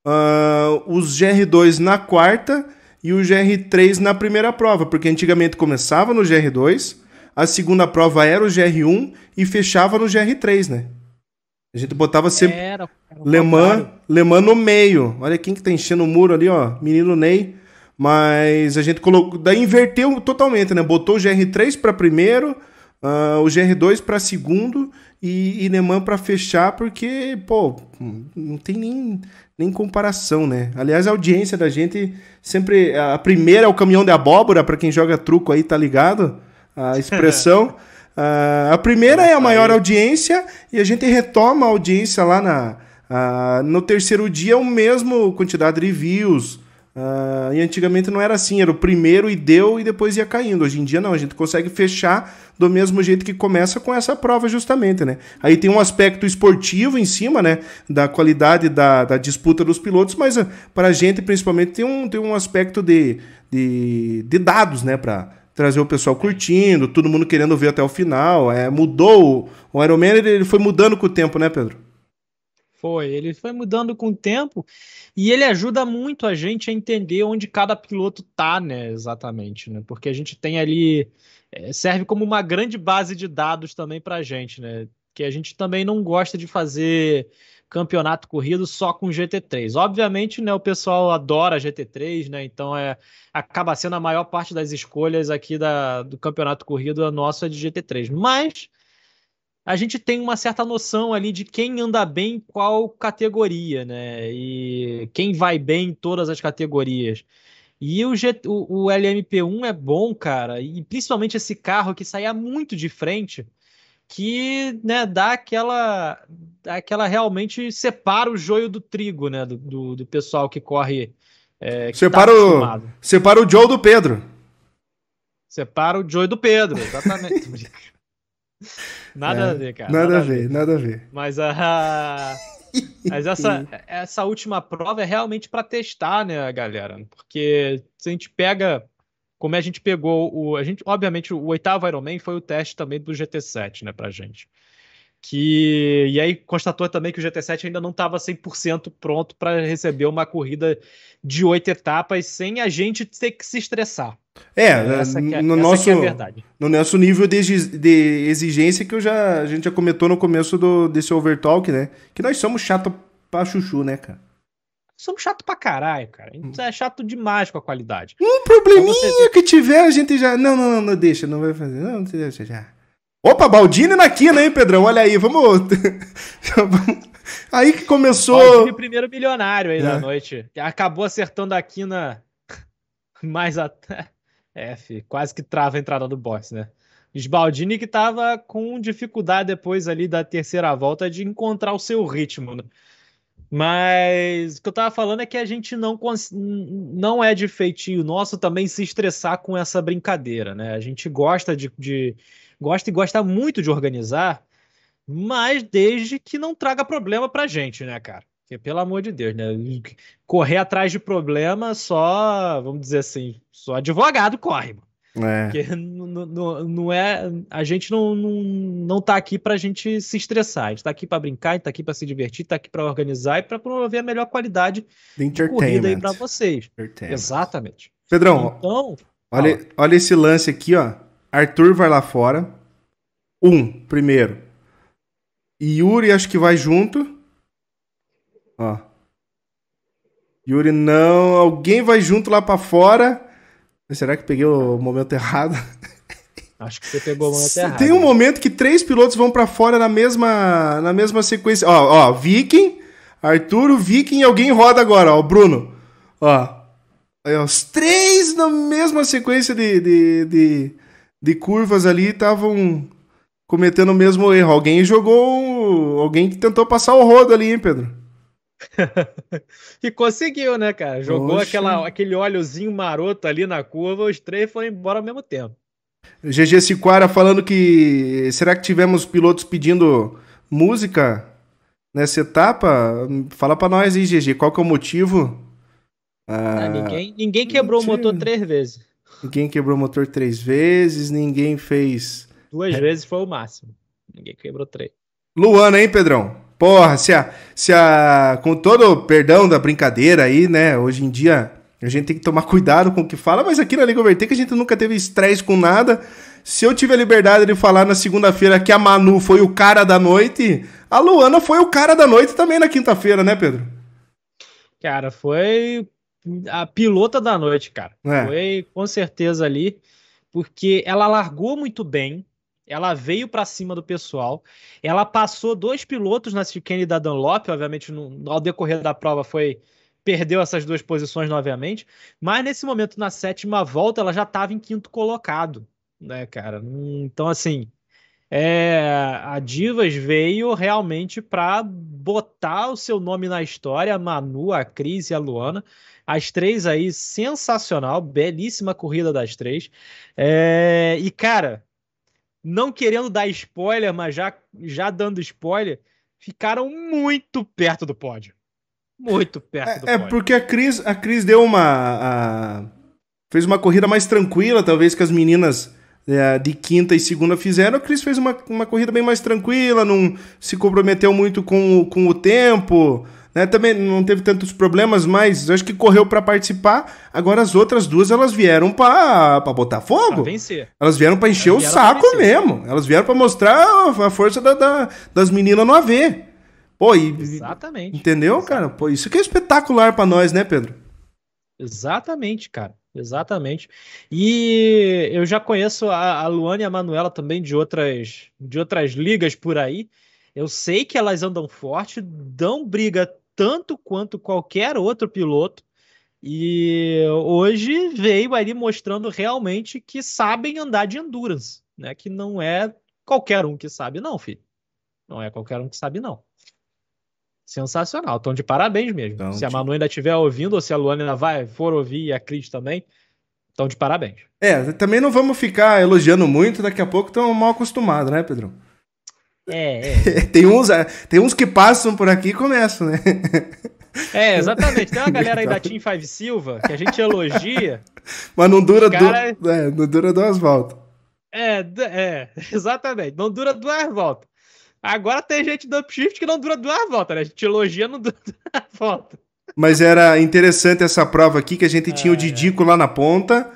Speaker 1: uh, os GR2 na quarta e o GR3 na primeira prova, porque antigamente começava no GR2, a segunda prova era o GR1 e fechava no GR3, né? A gente botava sempre era, era Le, Mans, Le Mans no meio. Olha quem que tá enchendo o muro ali, ó. Menino Ney. Mas a gente colocou. Daí inverteu totalmente, né? Botou o GR3 para primeiro, uh, o GR2 para segundo e, e Neman para fechar, porque, pô, não tem nem, nem comparação, né? Aliás, a audiência da gente sempre. A primeira é o caminhão de abóbora, para quem joga truco aí, tá ligado? A <laughs> expressão. a primeira é a maior audiência e a gente retoma a audiência lá na. no terceiro dia, o mesmo quantidade de views, Uh, e antigamente não era assim, era o primeiro e deu e depois ia caindo. Hoje em dia não, a gente consegue fechar do mesmo jeito que começa com essa prova justamente, né? Aí tem um aspecto esportivo em cima, né, da qualidade da, da disputa dos pilotos, mas uh, para a gente principalmente tem um, tem um aspecto de, de, de dados, né, para trazer o pessoal curtindo, todo mundo querendo ver até o final. É, mudou, o Ironman ele foi mudando com o tempo, né, Pedro?
Speaker 2: Foi, ele foi mudando com o tempo e ele ajuda muito a gente a entender onde cada piloto tá, né? Exatamente, né? Porque a gente tem ali é, serve como uma grande base de dados também para a gente, né? Que a gente também não gosta de fazer campeonato corrido só com GT3. Obviamente, né, o pessoal adora GT3, né? Então é acaba sendo a maior parte das escolhas aqui da, do campeonato corrido a nossa é de GT3. Mas a gente tem uma certa noção ali de quem anda bem em qual categoria, né? E quem vai bem em todas as categorias. E o, G, o, o LMP1 é bom, cara, e principalmente esse carro que saía muito de frente, que né, dá aquela, dá aquela realmente separa o joio do trigo, né? Do, do, do pessoal que corre. É, que
Speaker 1: separa, tá o, separa o Joe do Pedro.
Speaker 2: Separa o Joe do Pedro, exatamente. <laughs> <laughs> Nada é, a ver, cara.
Speaker 1: Nada, nada a, ver, ver, nada a ver.
Speaker 2: Mas a. <laughs> Mas essa, essa última prova é realmente para testar, né, galera? Porque se a gente pega. Como a gente pegou o. A gente, obviamente, o oitavo Ironman foi o teste também do GT7, né, pra gente. Que e aí constatou também que o GT7 ainda não estava 100% pronto para receber uma corrida de oito etapas sem a gente ter que se estressar.
Speaker 1: É, essa é, no, nosso, é no nosso nível de, de, exigência que eu já, a gente já comentou no começo do, desse Overtalk, né? Que nós somos chato pra chuchu, né, cara?
Speaker 2: Somos chato pra caralho, cara. A gente é chato demais com a qualidade.
Speaker 1: Um probleminha você... que tiver, a gente já. Não, não, não, deixa, não vai fazer. Não, deixa já. Opa, Baldini na quina, hein, Pedrão? Olha aí, vamos. <laughs> aí que começou. Baldini,
Speaker 2: primeiro milionário aí é. da noite. Acabou acertando a quina <laughs> mais até. É, filho, quase que trava a entrada do box, né? Sbaldini que tava com dificuldade depois ali da terceira volta de encontrar o seu ritmo, né? Mas o que eu tava falando é que a gente não, não é de feitio nosso também se estressar com essa brincadeira, né? A gente gosta de, de gosta e gosta muito de organizar, mas desde que não traga problema pra gente, né, cara? Porque, pelo amor de Deus, né? Correr atrás de problema só, vamos dizer assim, só advogado corre, mano. É. Porque não, não é. A gente não, não, não tá aqui pra gente se estressar. A gente tá aqui pra brincar, a gente tá aqui pra se divertir, tá aqui pra organizar e pra promover a melhor qualidade
Speaker 1: de corrida
Speaker 2: aí pra vocês. Exatamente.
Speaker 1: Pedrão, então, olha, olha esse lance aqui, ó. Arthur vai lá fora. Um, primeiro. Yuri acho que vai junto. Ó. Yuri não. Alguém vai junto lá para fora. Será que peguei o momento errado?
Speaker 2: Acho que você pegou o momento errado.
Speaker 1: Tem um momento que três pilotos vão para fora na mesma, na mesma sequência. Ó, ó, Viking, Arturo, Viking e alguém roda agora, ó, o Bruno. Ó. Aí, ó, os três na mesma sequência de, de, de, de curvas ali estavam cometendo o mesmo erro. Alguém jogou. Alguém que tentou passar o rodo ali, hein, Pedro? <laughs>
Speaker 2: e conseguiu, né, cara? Jogou aquela, aquele óleozinho maroto ali na curva, os três foram embora ao mesmo tempo.
Speaker 1: GG Siquara falando que. Será que tivemos pilotos pedindo música nessa etapa? Fala pra nós aí, GG, qual que é o motivo?
Speaker 2: Ah, ah, ninguém, ninguém quebrou o motor três vezes.
Speaker 1: Ninguém quebrou o motor três vezes, ninguém fez.
Speaker 2: Duas é. vezes foi o máximo. Ninguém quebrou três.
Speaker 1: Luana, hein, Pedrão? Porra, se a, se a. Com todo o perdão da brincadeira aí, né? Hoje em dia a gente tem que tomar cuidado com o que fala, mas aqui na Liga Overtake a gente nunca teve estresse com nada. Se eu tive a liberdade de falar na segunda-feira que a Manu foi o cara da noite, a Luana foi o cara da noite também na quinta-feira, né, Pedro?
Speaker 2: Cara, foi a pilota da noite, cara. É. Foi com certeza ali, porque ela largou muito bem, ela veio para cima do pessoal, ela passou dois pilotos na chicane da Dunlop, obviamente no, ao decorrer da prova foi perdeu essas duas posições novamente, mas nesse momento na sétima volta ela já estava em quinto colocado, né, cara? Então assim, é, a Divas veio realmente para botar o seu nome na história, a Manu, a Cris e a Luana. As três aí, sensacional, belíssima corrida das três. É, e, cara, não querendo dar spoiler, mas já, já dando spoiler, ficaram muito perto do pódio. Muito perto
Speaker 1: é,
Speaker 2: do
Speaker 1: é, pódio. É porque a Cris, a Cris deu uma. A, fez uma corrida mais tranquila, talvez que as meninas é, de quinta e segunda fizeram. A Cris fez uma, uma corrida bem mais tranquila, não se comprometeu muito com, com o tempo. Né? Também não teve tantos problemas, mas acho que correu para participar. Agora as outras duas elas vieram para botar fogo. Pra
Speaker 2: vencer.
Speaker 1: Elas vieram para encher elas o saco mesmo. Elas vieram para mostrar a força da, da, das meninas no AV. Pô, e,
Speaker 2: Exatamente.
Speaker 1: Entendeu, Exatamente. cara? Pô, isso que é espetacular para nós, né, Pedro?
Speaker 2: Exatamente, cara. Exatamente. E eu já conheço a, a Luana e a Manuela também de outras, de outras ligas por aí. Eu sei que elas andam forte, dão briga tanto quanto qualquer outro piloto. E hoje veio ali mostrando realmente que sabem andar de endurance, né? Que não é qualquer um que sabe, não, filho. Não é qualquer um que sabe, não. Sensacional. Estão de parabéns mesmo. Então, se a Manu ainda estiver ouvindo, ou se a Luana ainda vai, for ouvir e a Cris também, estão de parabéns.
Speaker 1: É, também não vamos ficar elogiando muito, daqui a pouco estão mal acostumados, né, Pedro?
Speaker 2: É,
Speaker 1: é. <laughs> tem, uns, é, tem uns que passam por aqui e começam, né? <laughs>
Speaker 2: É, exatamente. Tem uma galera aí da Team Five Silva que a gente elogia. <laughs>
Speaker 1: Mas não dura, cara... du... é, não dura duas voltas.
Speaker 2: É, é, exatamente. Não dura duas voltas. Agora tem gente do upshift que não dura duas voltas, né? A gente elogia, não dura duas voltas.
Speaker 1: Mas era interessante essa prova aqui, que a gente tinha o Didico lá na ponta,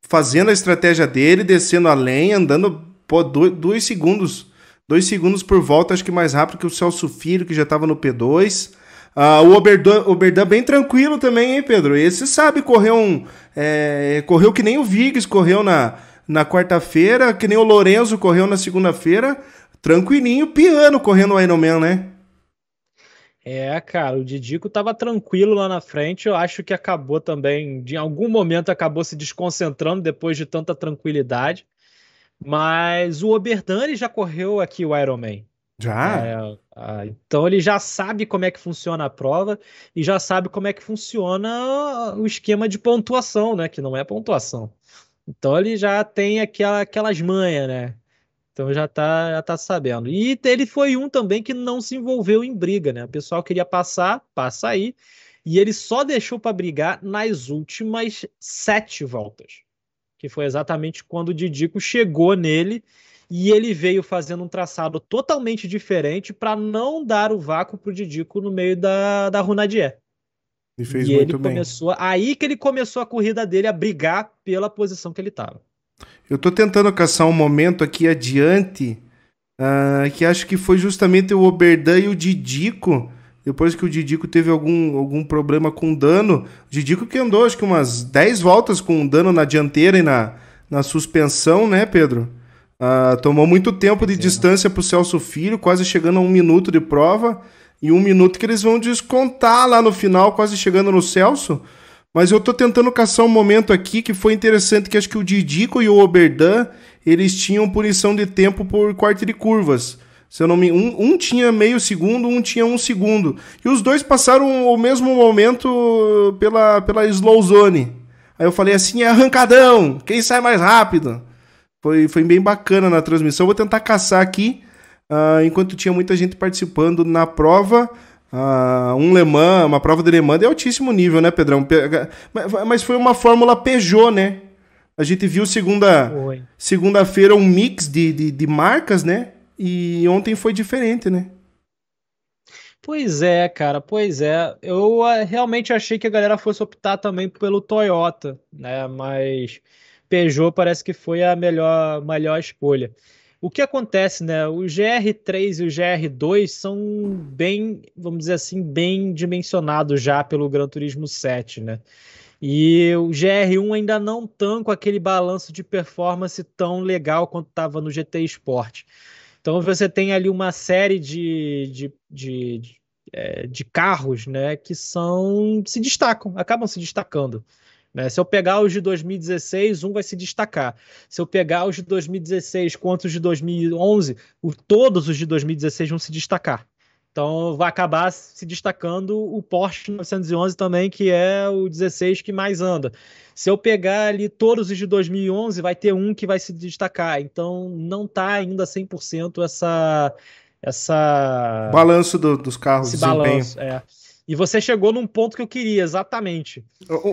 Speaker 1: fazendo a estratégia dele, descendo a lenha, andando pô, dois, dois segundos. Dois segundos por volta, acho que mais rápido que o Celso Filho, que já estava no P2. Uh, o Oberdan, bem tranquilo também, hein, Pedro? Esse sabe correr um. É, correu que nem o Viggs correu na, na quarta-feira, que nem o Lorenzo correu na segunda-feira. Tranquilinho, piano correndo o Ironman, né?
Speaker 2: É, cara, o Didico tava tranquilo lá na frente. Eu acho que acabou também, de algum momento acabou se desconcentrando depois de tanta tranquilidade. Mas o Oberdani já correu aqui o Ironman.
Speaker 1: Já?
Speaker 2: É, ah, então ele já sabe como é que funciona a prova e já sabe como é que funciona o esquema de pontuação, né? Que não é pontuação. Então ele já tem aquela, aquelas manhas, né? Então já tá, já tá sabendo. E ele foi um também que não se envolveu em briga, né? O pessoal queria passar, passa aí. E ele só deixou para brigar nas últimas sete voltas. Que foi exatamente quando o Didico chegou nele e ele veio fazendo um traçado totalmente diferente para não dar o vácuo pro Didico no meio da, da Runadier.
Speaker 1: E fez
Speaker 2: e
Speaker 1: muito
Speaker 2: ele
Speaker 1: bem.
Speaker 2: começou, aí que ele começou a corrida dele a brigar pela posição que ele estava.
Speaker 1: Eu tô tentando caçar um momento aqui adiante, uh, que acho que foi justamente o Oberdan e o Didico. Depois que o Didico teve algum, algum problema com dano, o Didico que andou acho que umas 10 voltas com dano na dianteira e na, na suspensão, né, Pedro? Uh, tomou muito tempo de Sim. distância pro Celso Filho, quase chegando a um minuto de prova. E um minuto que eles vão descontar lá no final, quase chegando no Celso. Mas eu tô tentando caçar um momento aqui que foi interessante, que acho que o Didico e o Oberdan, eles tinham punição de tempo por corte de curvas. Se eu não me... um, um tinha meio segundo, um tinha um segundo. E os dois passaram o mesmo momento pela, pela slow zone. Aí eu falei assim, é arrancadão, quem sai mais rápido? Foi, foi bem bacana na transmissão. Vou tentar caçar aqui, uh, enquanto tinha muita gente participando na prova. Uh, um Le Mans, uma prova de Le Mans de altíssimo nível, né, Pedrão? Mas foi uma fórmula Peugeot, né? A gente viu segunda segunda-feira um mix de, de, de, marcas, né? E ontem foi diferente, né?
Speaker 2: Pois é, cara, pois é. Eu uh, realmente achei que a galera fosse optar também pelo Toyota, né? Mas Peugeot parece que foi a melhor, melhor escolha. O que acontece, né? O GR3 e o GR2 são bem, vamos dizer assim, bem dimensionados já pelo Gran Turismo 7, né? E o GR1 ainda não tão com aquele balanço de performance tão legal quanto estava no GT Sport. Então você tem ali uma série de, de, de, de, é, de carros né, que são se destacam, acabam se destacando. Né? Se eu pegar os de 2016, um vai se destacar. Se eu pegar os de 2016 quanto os de 2011, o, todos os de 2016 vão se destacar. Então vai acabar se destacando o Porsche 911 também, que é o 16 que mais anda. Se eu pegar ali todos os de 2011, vai ter um que vai se destacar. Então não está ainda 100% essa essa
Speaker 1: balanço do, dos carros,
Speaker 2: esse balanço, é. E você chegou num ponto que eu queria, exatamente.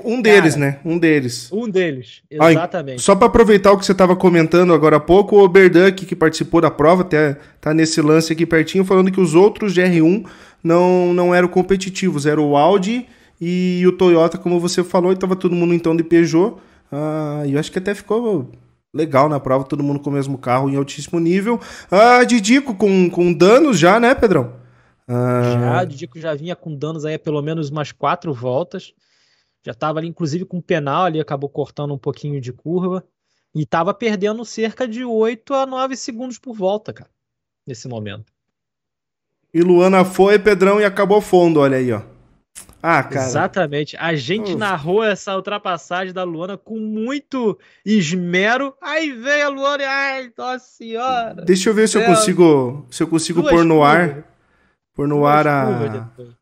Speaker 1: Um deles, Cara, né? Um deles.
Speaker 2: Um deles, exatamente.
Speaker 1: Ah, só para aproveitar o que você estava comentando agora há pouco, o Oberduck, que participou da prova, até tá nesse lance aqui pertinho, falando que os outros GR1 não, não eram competitivos, era o Audi e o Toyota, como você falou, e tava todo mundo então de Peugeot. Ah, e eu acho que até ficou legal na prova, todo mundo com o mesmo carro em altíssimo nível. Ah, Didico com, com danos já, né, Pedrão?
Speaker 2: Já, o Didico já vinha com danos aí pelo menos umas quatro voltas. Já estava ali, inclusive, com penal ali, acabou cortando um pouquinho de curva. E estava perdendo cerca de 8 a 9 segundos por volta, cara, nesse momento.
Speaker 1: E Luana foi, Pedrão, e acabou fundo, olha aí, ó.
Speaker 2: Ah, cara. Exatamente. A gente Uf. narrou essa ultrapassagem da Luana com muito esmero. Aí veio a Luana e. Ai, nossa senhora!
Speaker 1: Deixa eu ver se eu consigo, se eu consigo pôr no ar por no ar a.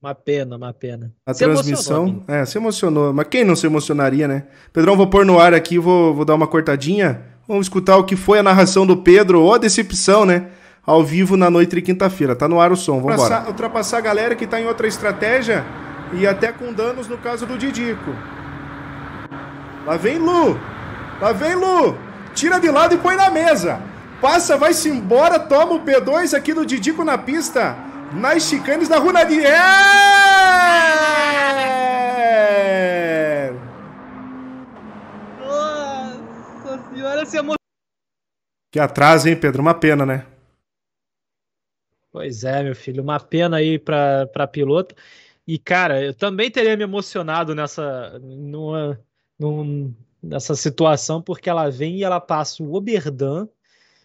Speaker 2: Uma pena, uma pena.
Speaker 1: A se transmissão. É, se emocionou. Mas quem não se emocionaria, né? Pedrão, vou pôr no ar aqui, vou, vou dar uma cortadinha. Vamos escutar o que foi a narração do Pedro. Ô, decepção, né? Ao vivo na noite de quinta-feira. Tá no ar o som, vamos embora. Ultrapassar a galera que tá em outra estratégia e até com danos no caso do Didico. Lá vem Lu! Lá vem Lu! Tira de lado e põe na mesa! Passa, vai-se embora, toma o P2 aqui do Didico na pista. Nas chicanes da Runadier!
Speaker 2: Nossa senhora, se emo...
Speaker 1: Que atraso, hein, Pedro? Uma pena, né?
Speaker 2: Pois é, meu filho, uma pena aí pra, pra piloto. E, cara, eu também teria me emocionado nessa, numa, num, nessa situação, porque ela vem e ela passa o Oberdan,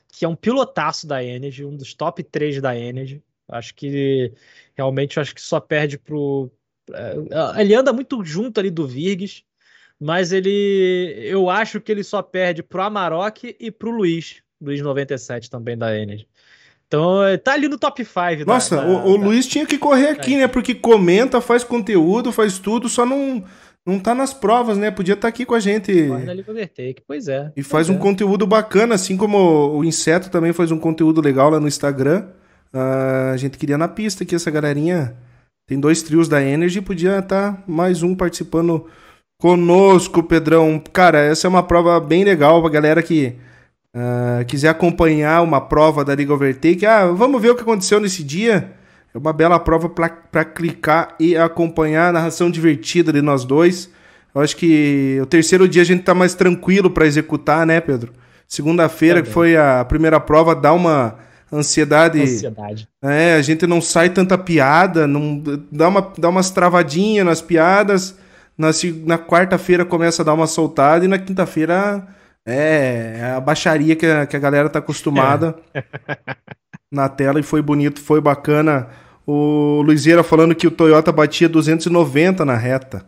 Speaker 2: que é um pilotaço da Energy, um dos top 3 da Energy. Acho que realmente acho que só perde pro. É, ele anda muito junto ali do Virgues, mas ele. Eu acho que ele só perde pro Amarok e pro Luiz, Luiz 97 também da Energy. Então, tá ali no top 5.
Speaker 1: Nossa, da, o, o da... Luiz tinha que correr aqui, é. né? Porque comenta, faz conteúdo, faz tudo, só não não tá nas provas, né? Podia estar tá aqui com a gente.
Speaker 2: Pois é.
Speaker 1: E faz
Speaker 2: um
Speaker 1: é. conteúdo bacana, assim como o Inseto também faz um conteúdo legal lá no Instagram. Uh, a gente queria na pista que essa galerinha. Tem dois trios da Energy, podia estar tá mais um participando conosco, Pedrão. Cara, essa é uma prova bem legal pra galera que uh, quiser acompanhar uma prova da Liga Overtake. Ah, vamos ver o que aconteceu nesse dia. É uma bela prova para clicar e acompanhar a narração divertida de nós dois. Eu acho que o terceiro dia a gente tá mais tranquilo para executar, né, Pedro? Segunda-feira, que foi a primeira prova, dá uma ansiedade.
Speaker 2: Ansiedade.
Speaker 1: É, a gente não sai tanta piada, não dá, uma, dá umas travadinhas nas piadas. Na, na quarta-feira começa a dar uma soltada e na quinta-feira é, é a baixaria que a, que a galera tá acostumada é. na tela e foi bonito, foi bacana o Luizeira falando que o Toyota batia 290 na reta.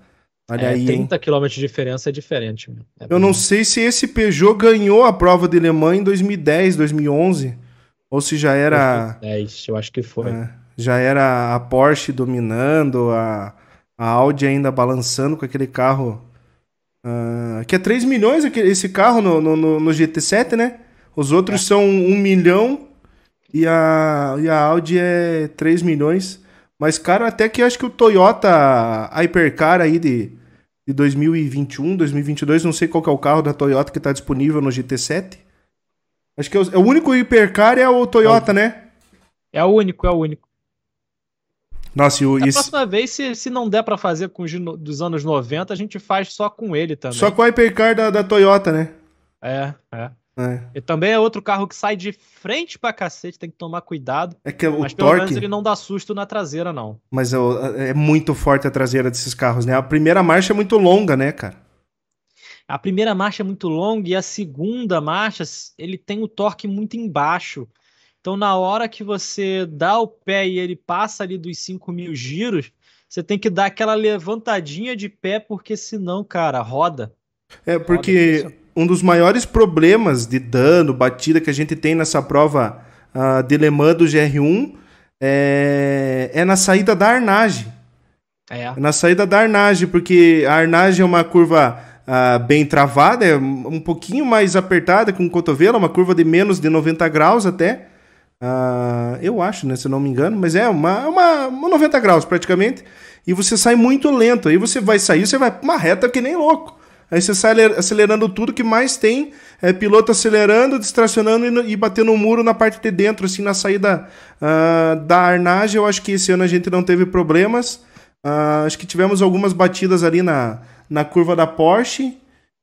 Speaker 2: Olha é, aí. 30 km de diferença é diferente.
Speaker 1: É eu não sei se esse Peugeot ganhou a prova de Le Mans em 2010, 2011. Ou se já era.
Speaker 2: 2010, eu acho que foi. É,
Speaker 1: já era a Porsche dominando, a, a Audi ainda balançando com aquele carro. Uh, que é 3 milhões esse carro no, no, no GT7, né? Os outros é. são 1 milhão e a, e a Audi é 3 milhões. Mas, cara, até que acho que o Toyota Hypercar aí de, de 2021, 2022, não sei qual que é o carro da Toyota que está disponível no GT7. Acho que é o, é o único Hypercar é o Toyota, é. né?
Speaker 2: É o único, é o único.
Speaker 1: Nossa, e o,
Speaker 2: a próxima vez, se, se não der para fazer com os dos anos 90, a gente faz só com ele também.
Speaker 1: Só com o Hypercar da, da Toyota, né?
Speaker 2: É, é. É. E também é outro carro que sai de frente pra cacete, tem que tomar cuidado.
Speaker 1: É que o
Speaker 2: mas
Speaker 1: pelo torque...
Speaker 2: menos ele não dá susto na traseira, não.
Speaker 1: Mas é, é, muito forte a traseira desses carros, né? A primeira marcha é muito longa, né, cara?
Speaker 2: A primeira marcha é muito longa e a segunda marcha ele tem o torque muito embaixo. Então, na hora que você dá o pé e ele passa ali dos 5 mil giros, você tem que dar aquela levantadinha de pé, porque senão, cara, roda.
Speaker 1: É, porque roda um dos maiores problemas de dano, batida que a gente tem nessa prova uh, de Le Mans do GR1 é, é na saída da Arnage. É. é. Na saída da Arnage, porque a Arnage é uma curva uh, bem travada, é um pouquinho mais apertada com o cotovelo, uma curva de menos de 90 graus até. Uh, eu acho, né? Se eu não me engano, mas é uma, uma, uma 90 graus praticamente. E você sai muito lento. Aí você vai sair, você vai uma reta que nem louco. Aí você sai acelerando tudo que mais tem, é piloto acelerando, distracionando e, e batendo um muro na parte de dentro, assim, na saída uh, da Arnage. Eu acho que esse ano a gente não teve problemas. Uh, acho que tivemos algumas batidas ali na, na curva da Porsche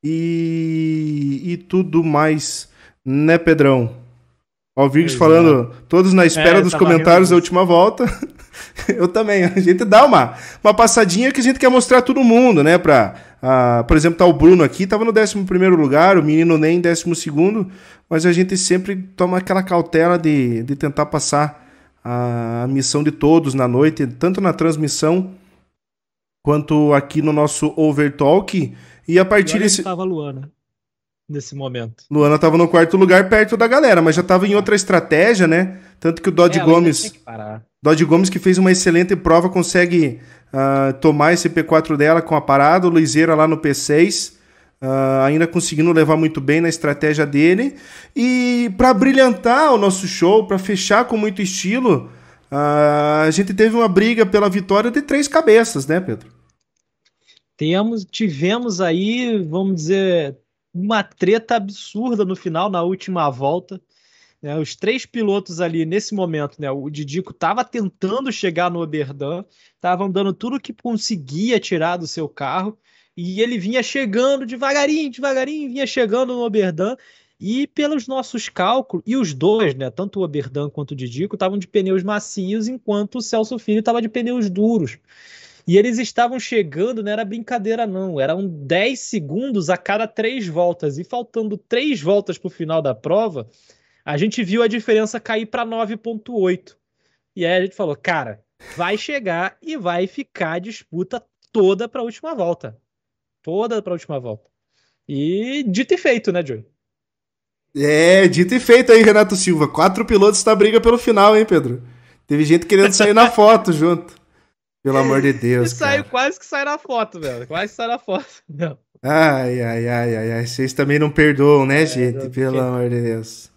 Speaker 1: e, e tudo mais, né, Pedrão? Ó, o Virgos falando, é. todos na espera é, dos comentários da última volta. <laughs> eu também. A gente dá uma, uma passadinha que a gente quer mostrar todo mundo, né? Pra, uh, por exemplo, tá o Bruno aqui, tava no 11 lugar, o menino nem em 12, mas a gente sempre toma aquela cautela de, de tentar passar a, a missão de todos na noite, tanto na transmissão quanto aqui no nosso Overtalk. E a partir desse.
Speaker 2: Tava Luana nesse momento.
Speaker 1: Luana estava no quarto lugar perto da galera, mas já estava em outra estratégia, né? Tanto que o Dodge é, Gomes. Dodge Gomes, que fez uma excelente prova, consegue uh, tomar esse P4 dela com a parada. O Luizeira lá no P6. Uh, ah, ainda conseguindo levar muito bem na estratégia dele. E para brilhantar o nosso show, para fechar com muito estilo, uh, a gente teve uma briga pela vitória de três cabeças, né, Pedro?
Speaker 2: Temos, tivemos aí, vamos dizer, uma treta absurda no final, na última volta. Né, os três pilotos ali nesse momento, né, o Didico estava tentando chegar no Oberdan, estavam dando tudo que conseguia tirar do seu carro, e ele vinha chegando devagarinho, devagarinho, vinha chegando no Oberdan, e pelos nossos cálculos, e os dois, né, tanto o Oberdan quanto o Didico, estavam de pneus macios, enquanto o Celso Filho estava de pneus duros. E eles estavam chegando, não era brincadeira, não. Eram 10 segundos a cada três voltas. E faltando três voltas para o final da prova, a gente viu a diferença cair para 9,8. E aí a gente falou, cara, vai chegar e vai ficar a disputa toda para a última volta. Toda para a última volta. E dito e feito, né, Joey?
Speaker 1: É, dito e feito aí, Renato Silva. Quatro pilotos na briga pelo final, hein, Pedro? Teve gente querendo sair na <laughs> foto junto. Pelo amor de Deus.
Speaker 2: Saiu quase que sai na foto, velho. Quase sai na foto. <laughs> Não.
Speaker 1: Ai, ai, ai, ai, ai. Vocês também não perdoam, né, é, gente? Pelo amor de Deus.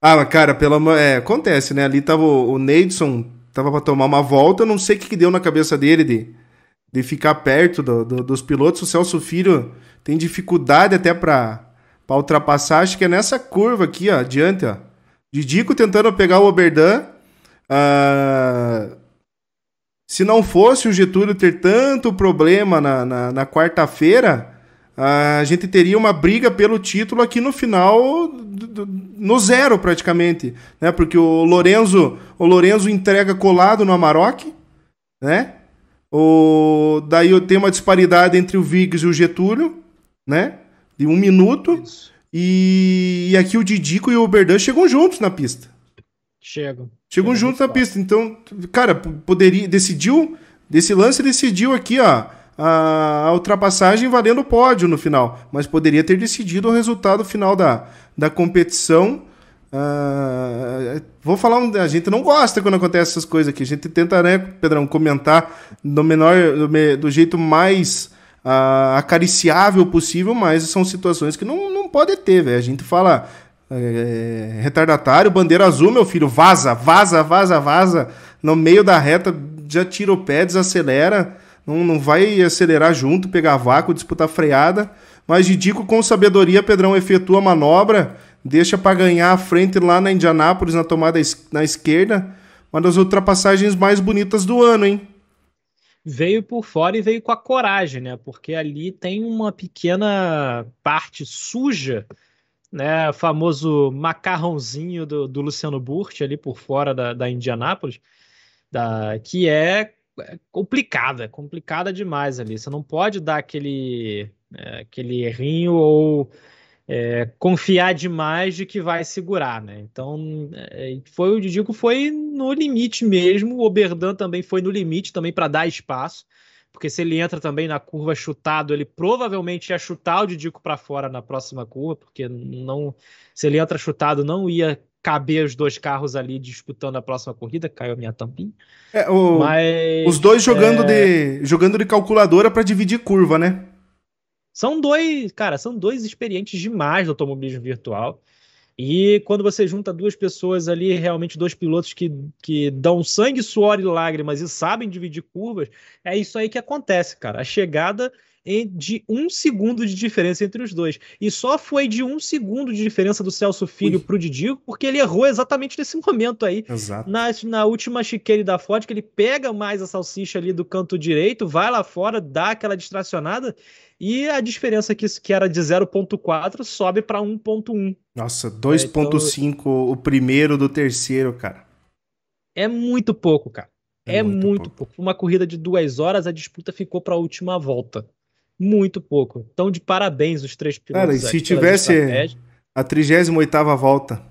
Speaker 1: Ah, mas, cara, pelo amor. É, acontece, né? Ali tava o, o Neidson, tava pra tomar uma volta. Eu não sei o que, que deu na cabeça dele de, de ficar perto do, do, dos pilotos. O Celso Filho tem dificuldade até pra, pra ultrapassar. Acho que é nessa curva aqui, ó, adiante, ó. Didico tentando pegar o Oberdan. Uh, se não fosse o Getúlio ter tanto problema na, na, na quarta-feira, a gente teria uma briga pelo título aqui no final, no zero praticamente, né? Porque o Lorenzo, o Lorenzo entrega colado no Amarok, né? O, daí eu tenho uma disparidade entre o Viggs e o Getúlio, né? De um minuto. E, e, aqui o Didico e o Berdan chegam juntos na pista.
Speaker 2: Chegam.
Speaker 1: Chegam juntos na pista. Então, cara, poderia. Decidiu. Desse lance decidiu aqui, ó. A, a ultrapassagem valendo o pódio no final. Mas poderia ter decidido o resultado final da, da competição. Uh, vou falar, um, a gente não gosta quando acontece essas coisas aqui. A gente tenta, né, Pedrão, comentar do menor, do, do jeito mais uh, acariciável possível, mas são situações que não, não pode ter, velho. A gente fala é, é, retardatário, bandeira azul, meu filho, vaza, vaza, vaza, vaza. No meio da reta, já tira o pé, desacelera. Não, não vai acelerar junto, pegar vácuo, disputar freada. Mas Didico, com sabedoria, Pedrão efetua a manobra, deixa para ganhar a frente lá na Indianápolis, na tomada na esquerda. Uma das ultrapassagens mais bonitas do ano, hein?
Speaker 2: Veio por fora e veio com a coragem, né? Porque ali tem uma pequena parte suja né, famoso macarrãozinho do, do Luciano Burti ali por fora da, da Indianápolis, da, que é, é complicada, complicada demais ali. Você não pode dar aquele, é, aquele errinho ou é, confiar demais de que vai segurar, né? Então, é, foi o Didico foi no limite mesmo, o Oberdan também foi no limite também para dar espaço porque se ele entra também na curva chutado, ele provavelmente ia chutar o Didico para fora na próxima curva, porque não, se ele entra chutado, não ia caber os dois carros ali disputando a próxima corrida, caiu a minha tampinha.
Speaker 1: É, o, Mas, os dois jogando, é... de, jogando de calculadora para dividir curva, né?
Speaker 2: São dois, cara, são dois experientes demais do automobilismo virtual. E quando você junta duas pessoas ali, realmente dois pilotos que, que dão sangue, suor e lágrimas e sabem dividir curvas, é isso aí que acontece, cara. A chegada de um segundo de diferença entre os dois. E só foi de um segundo de diferença do Celso Filho Ui. pro Didico, porque ele errou exatamente nesse momento aí.
Speaker 1: Exato.
Speaker 2: Na, na última chicane da Ford, que ele pega mais a salsicha ali do canto direito, vai lá fora, dá aquela distracionada e a diferença que, que era de 0.4 sobe para 1.1.
Speaker 1: Nossa, 2.5 é, então... o primeiro do terceiro, cara.
Speaker 2: É muito pouco, cara. É, é muito, muito pouco. pouco. Uma corrida de duas horas, a disputa ficou para a última volta. Muito pouco. Então, de parabéns os três
Speaker 1: pilotos. Cara, e se tivesse a 38ª volta,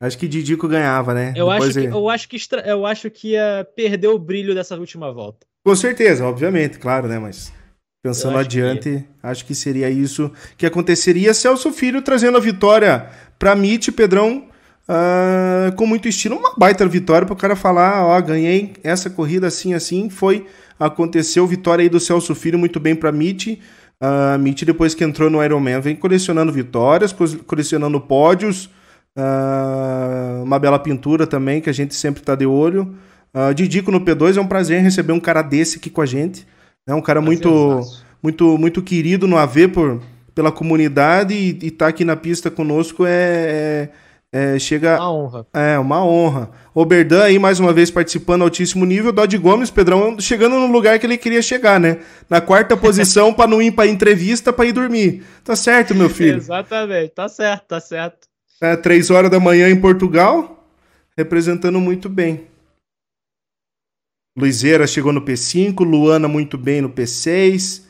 Speaker 1: acho que Didico ganhava, né?
Speaker 2: Eu acho, que, eu, acho que, eu acho que ia perder o brilho dessa última volta.
Speaker 1: Com certeza, obviamente, claro, né? Mas Pensando acho adiante, que... acho que seria isso que aconteceria. Celso Filho trazendo a vitória para Mitch, Pedrão, uh, com muito estilo. Uma baita vitória para o cara falar: ó, ganhei essa corrida assim, assim. Foi, aconteceu. Vitória aí do Celso Filho, muito bem para Mitch. Uh, Mitch, depois que entrou no Ironman, vem colecionando vitórias, colecionando pódios. Uh, uma bela pintura também, que a gente sempre está de olho. Uh, Didico no P2, é um prazer receber um cara desse aqui com a gente. É um cara muito, muito, muito querido no AV por, pela comunidade e estar tá aqui na pista conosco é, é, É, chega.
Speaker 2: Uma honra.
Speaker 1: É, uma honra. Oberdan aí mais uma vez participando altíssimo nível. Dodge Gomes, Pedrão, chegando no lugar que ele queria chegar, né? Na quarta posição para não ir para entrevista, para ir dormir. Tá certo, meu filho?
Speaker 2: Exatamente, tá certo, tá certo.
Speaker 1: É, três horas da manhã em Portugal, representando muito bem. Luizeira chegou no P5, Luana muito bem no P6.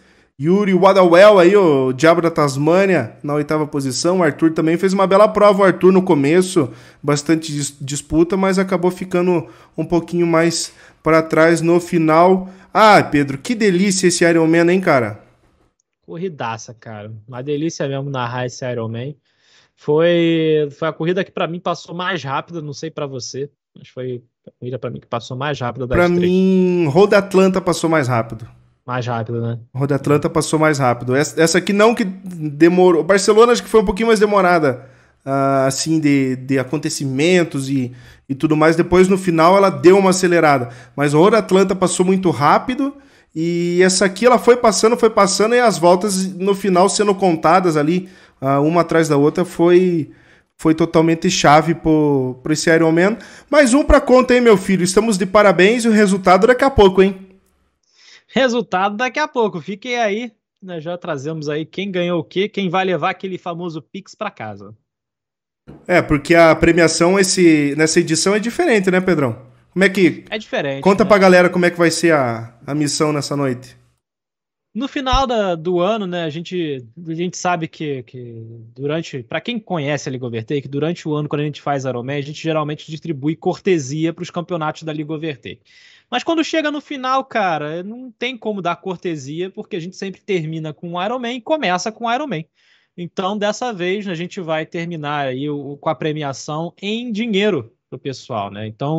Speaker 1: Yuri Wadawell aí, o Diabo da Tasmânia, na oitava posição. O Arthur também fez uma bela prova. O Arthur no começo, bastante dis disputa, mas acabou ficando um pouquinho mais para trás no final. Ah, Pedro, que delícia esse Ironman, hein, cara?
Speaker 2: Corridaça, cara. Uma delícia mesmo narrar esse Ironman. Foi, foi a corrida que para mim passou mais rápida, não sei para você, mas foi a corrida para mim que passou mais rápida
Speaker 1: das Para mim, Roda Atlanta passou mais rápido.
Speaker 2: Mais rápido, né?
Speaker 1: Roda Atlanta passou mais rápido. Essa, essa aqui não que demorou. Barcelona acho que foi um pouquinho mais demorada, uh, assim, de, de acontecimentos e, e tudo mais. Depois, no final, ela deu uma acelerada. Mas a Roda Atlanta passou muito rápido. E essa aqui ela foi passando, foi passando, e as voltas no final sendo contadas ali, uh, uma atrás da outra, foi foi totalmente chave para esse Ironman. Mais um para conta, hein, meu filho? Estamos de parabéns e o resultado daqui a pouco, hein?
Speaker 2: Resultado daqui a pouco. Fiquem aí. Nós já trazemos aí quem ganhou o quê, quem vai levar aquele famoso Pix para casa.
Speaker 1: É, porque a premiação esse, nessa edição é diferente, né, Pedrão? Como é que.
Speaker 2: É diferente.
Speaker 1: Conta né? pra galera como é que vai ser a, a missão nessa noite.
Speaker 2: No final da, do ano, né, a gente, a gente sabe que, que durante, para quem conhece a Liga Overtake, durante o ano, quando a gente faz Ironman, a gente geralmente distribui cortesia para os campeonatos da Liga Overtake. Mas quando chega no final, cara, não tem como dar cortesia, porque a gente sempre termina com o Ironman e começa com o Ironman. Então, dessa vez, a gente vai terminar aí com a premiação em dinheiro para o pessoal, né? Então,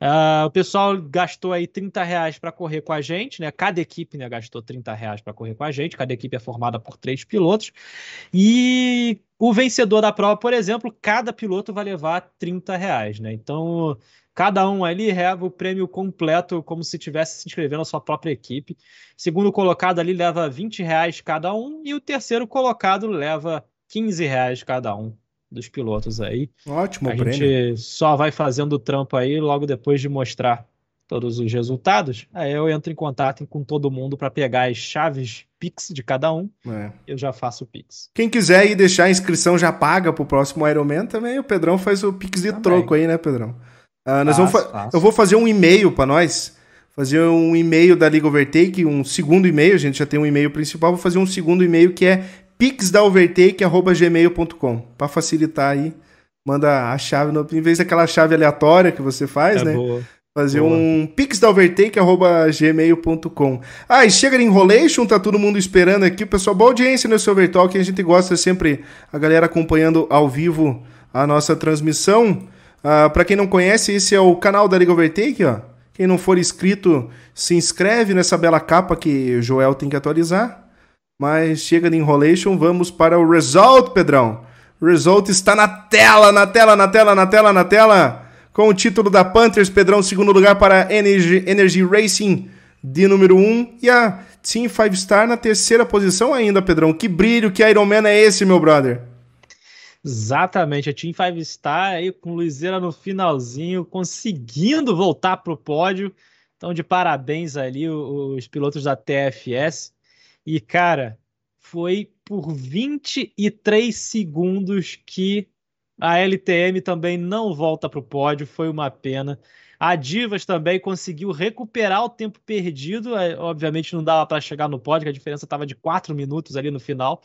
Speaker 2: uh, o pessoal gastou aí 30 reais para correr com a gente, né? Cada equipe né, gastou 30 reais para correr com a gente, cada equipe é formada por três pilotos. E o vencedor da prova, por exemplo, cada piloto vai levar 30 reais, né? Então, cada um ali leva o prêmio completo, como se estivesse se inscrevendo na sua própria equipe. Segundo colocado ali leva 20 reais cada um, e o terceiro colocado leva 15 reais cada um dos pilotos aí.
Speaker 1: Ótimo,
Speaker 2: A prêmio. gente só vai fazendo o trampo aí logo depois de mostrar todos os resultados. Aí eu entro em contato com todo mundo para pegar as chaves Pix de cada um. É. Eu já faço o Pix.
Speaker 1: Quem quiser ir deixar a inscrição já paga pro próximo Ironman também, o Pedrão faz o Pix de também. troco aí, né, Pedrão? Uh, nós vamos eu vou fazer um e-mail para nós. Fazer um e-mail da Liga Overtake, um segundo e-mail, a gente já tem um e-mail principal, vou fazer um segundo e-mail que é pixdaovertake.gmail.com para facilitar aí. Manda a chave, no, em vez daquela chave aleatória que você faz, é né? Boa. Fazer boa. um pixdaovertake.gmail.com Ah, e chega de Enrolation, tá todo mundo esperando aqui. Pessoal, boa audiência no Silvertalk, a gente gosta sempre, a galera acompanhando ao vivo a nossa transmissão. Ah, para quem não conhece, esse é o canal da Liga Overtake, ó. Quem não for inscrito, se inscreve nessa bela capa que o Joel tem que atualizar. Mas chega de enrolation, vamos para o result, Pedrão. Result está na tela, na tela, na tela, na tela, na tela. Com o título da Panthers, Pedrão, segundo lugar para Energy, Energy Racing de número 1 um, e a Team 5 Star na terceira posição ainda, Pedrão. Que brilho, que Iron Man é esse, meu brother?
Speaker 2: Exatamente, a Team 5 Star aí com Luizeira no finalzinho, conseguindo voltar para o pódio. Então, de parabéns ali os pilotos da TFS. E, cara, foi por 23 segundos que a LTM também não volta para o pódio, foi uma pena. A Divas também conseguiu recuperar o tempo perdido, é, obviamente não dava para chegar no pódio, a diferença estava de 4 minutos ali no final,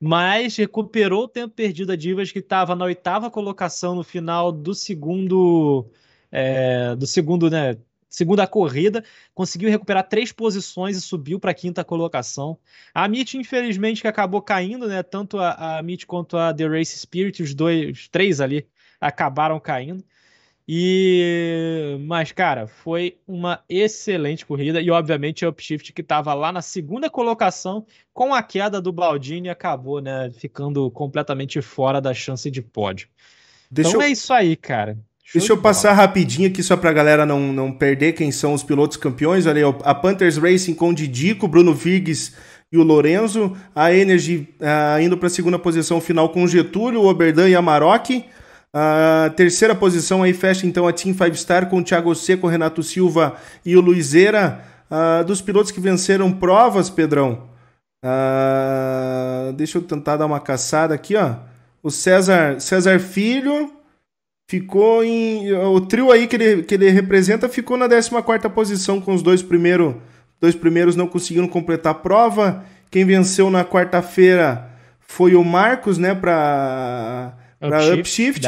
Speaker 2: mas recuperou o tempo perdido a Divas, que estava na oitava colocação no final do segundo. É, do segundo, né? segunda corrida, conseguiu recuperar três posições e subiu para a quinta colocação. A MIT, infelizmente, que acabou caindo, né? Tanto a, a quanto a The Race Spirit, os dois, os três ali, acabaram caindo. E mas cara, foi uma excelente corrida e obviamente o Upshift que estava lá na segunda colocação com a queda do Baldini acabou, né, ficando completamente fora da chance de pódio. Deixa então eu... é isso aí, cara.
Speaker 1: Deixa eu passar rapidinho aqui só pra galera não, não perder quem são os pilotos campeões. Olha aí, a Panthers Racing com o Didico, Bruno Viggs e o Lorenzo. A Energy uh, indo para a segunda posição final com o Getúlio, o Oberdan e a Maroc. A terceira posição aí fecha então a Team Five Star com o Thiago Seco, Renato Silva e o Luizeira. Uh, dos pilotos que venceram provas, Pedrão. Uh, deixa eu tentar dar uma caçada aqui, ó. O César, César Filho ficou em. O trio aí que ele, que ele representa ficou na 14 posição, com os dois, primeiro, dois primeiros não conseguiram completar a prova. Quem venceu na quarta-feira foi o Marcos, né, para Upshift. Upshift.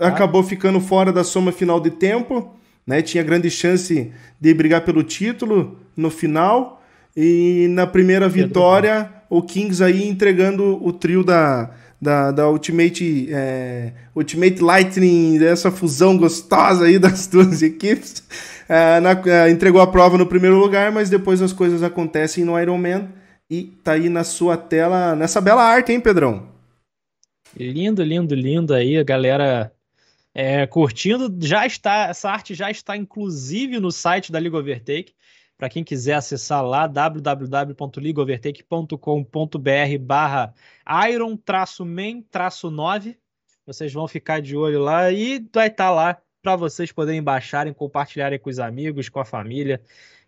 Speaker 1: Acabou ficando fora da soma final de tempo. Né, tinha grande chance de brigar pelo título no final. E na primeira vitória, o Kings aí entregando o trio da, da, da Ultimate, é, Ultimate Lightning, dessa fusão gostosa aí <laughs> das duas equipes. É, na, é, entregou a prova no primeiro lugar, mas depois as coisas acontecem no Ironman. E tá aí na sua tela, nessa bela arte, hein, Pedrão?
Speaker 2: Lindo, lindo, lindo aí, a galera é, curtindo. Já está, essa arte já está inclusive no site da Liga Overtake. Para quem quiser acessar lá, www.ligaovertake.com.br barra iron-man-9. Vocês vão ficar de olho lá e vai estar lá para vocês poderem baixarem, compartilharem com os amigos, com a família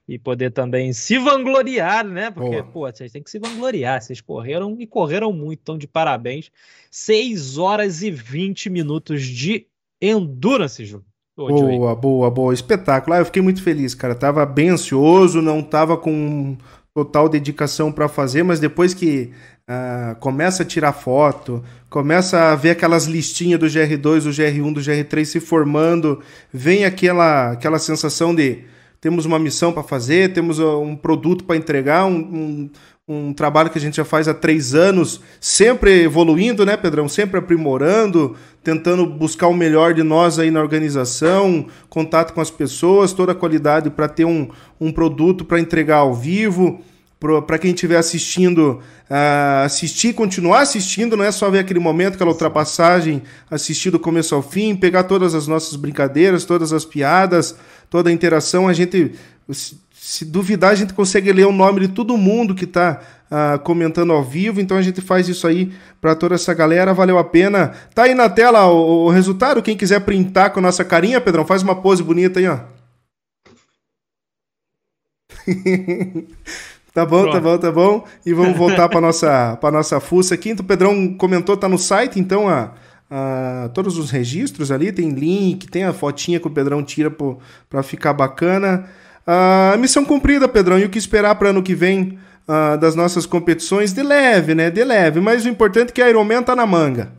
Speaker 2: e poder também se vangloriar, né? Porque, Boa. pô, vocês têm que se vangloriar. Vocês correram e correram muito, então de parabéns. 6 horas e 20 minutos de endurance, Ju.
Speaker 1: Boa, boa, boa. Espetáculo. Ah, eu fiquei muito feliz, cara. Tava bem ansioso, não tava com total dedicação para fazer, mas depois que uh, começa a tirar foto, começa a ver aquelas listinhas do GR2, do GR1, do GR3 se formando, vem aquela, aquela sensação de temos uma missão para fazer, temos uh, um produto para entregar, um, um, um, trabalho que a gente já faz há três anos, sempre evoluindo, né, Pedrão? Sempre aprimorando, tentando buscar o melhor de nós aí na organização, contato com as pessoas, toda a qualidade para ter um, um produto para entregar ao vivo. Para quem estiver assistindo, uh, assistir, continuar assistindo, não é só ver aquele momento, aquela ultrapassagem, assistir do começo ao fim, pegar todas as nossas brincadeiras, todas as piadas, toda a interação, a gente, se duvidar, a gente consegue ler o nome de todo mundo que está uh, ah, comentando ao vivo, então a gente faz isso aí para toda essa galera, valeu a pena. Tá aí na tela o, o resultado, quem quiser printar com a nossa carinha, Pedrão, faz uma pose bonita aí, ó. <laughs> Tá bom, tá Pronto. tá bom, tá bom. E vamos <laughs> voltar para nossa para nossa fuça aqui. Então, o Pedrão comentou, tá no site, então a, uh, todos os registros ali, tem link, tem a fotinha que o Pedrão tira para ficar bacana. Uh, missão cumprida, Pedrão, e o que esperar para ano que vem uh, das nossas competições? De leve, né? De leve, mas o importante é que a Ironman tá na manga.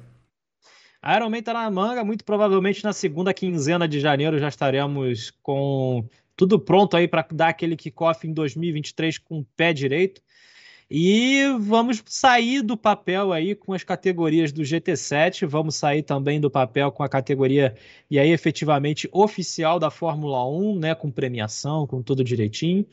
Speaker 2: A Ironman tá na manga, muito provavelmente na segunda quinzena de janeiro já estaremos com tudo pronto aí para dar aquele kickoff em 2023 com o pé direito. E vamos sair do papel aí com as categorias do GT7, vamos sair também do papel com a categoria e aí efetivamente oficial da Fórmula 1, né, com premiação, com tudo direitinho.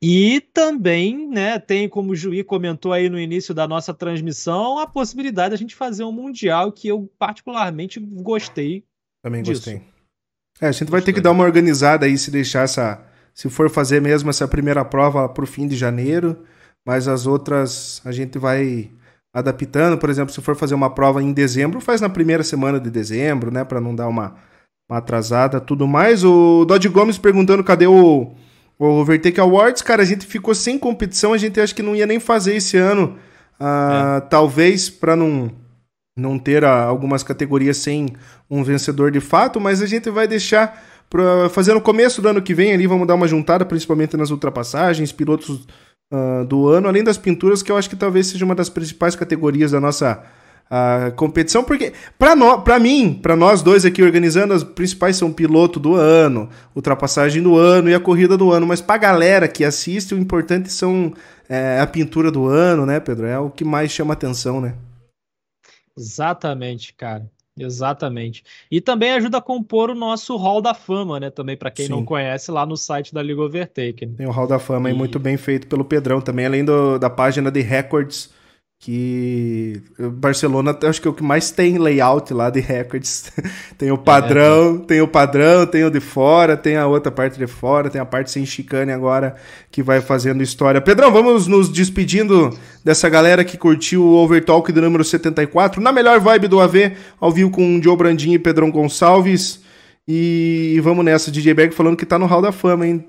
Speaker 2: E também, né, tem como o Juí comentou aí no início da nossa transmissão, a possibilidade da gente fazer um mundial que eu particularmente gostei.
Speaker 1: Também disso. gostei. É, a gente vai ter que dar uma organizada aí se deixar essa, se for fazer mesmo essa primeira prova para o fim de janeiro mas as outras a gente vai adaptando. Por exemplo, se for fazer uma prova em dezembro, faz na primeira semana de dezembro, né, para não dar uma, uma, atrasada, tudo mais. O Dodge Gomes perguntando cadê o o Overtake Awards, cara, a gente ficou sem competição, a gente acha que não ia nem fazer esse ano. Uh, é. Talvez para não, não ter uh, algumas categorias sem um vencedor de fato, mas a gente vai deixar para fazer no começo do ano que vem ali, vamos dar uma juntada, principalmente nas ultrapassagens, pilotos uh, do ano, além das pinturas, que eu acho que talvez seja uma das principais categorias da nossa uh, competição, porque para mim, para nós dois aqui organizando, as principais são piloto do ano, ultrapassagem do ano e a corrida do ano, mas para a galera que assiste, o importante são é, a pintura do ano, né, Pedro? É o que mais chama atenção, né?
Speaker 2: Exatamente, cara. Exatamente. E também ajuda a compor o nosso Hall da Fama, né? Também, para quem Sim. não conhece, lá no site da Liga Overtake.
Speaker 1: Tem o Hall da Fama e... aí muito bem feito pelo Pedrão também, além do, da página de records que Barcelona acho que é o que mais tem layout lá de records. <laughs> tem o padrão, é. tem o padrão, tem o de fora, tem a outra parte de fora, tem a parte sem chicane agora que vai fazendo história. Pedrão, vamos nos despedindo dessa galera que curtiu o Overtalk do número 74, na melhor vibe do AV, ao vivo com o Joe Brandinho e Pedrão Gonçalves. E vamos nessa, DJ Bag falando que tá no Hall da Fama, hein?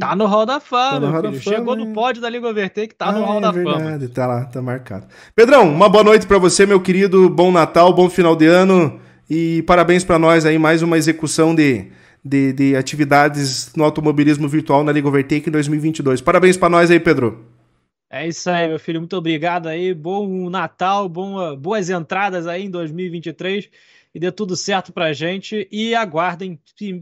Speaker 2: Tá no Hall da Fama, tá no Hall da Fama, Chegou no pódio da Liga Overtake, tá ah, no Hall é da verdade,
Speaker 1: Fama. Tá lá, tá marcado. Pedrão, uma boa noite para você, meu querido. Bom Natal, bom final de ano. E parabéns para nós aí, mais uma execução de, de, de, atividades no automobilismo virtual na Liga Overtake em 2022. Parabéns para nós aí, Pedro.
Speaker 2: É isso aí, meu filho. Muito obrigado aí. Bom Natal, bom, boas entradas aí em 2023 e dê tudo certo pra gente. E aguardem,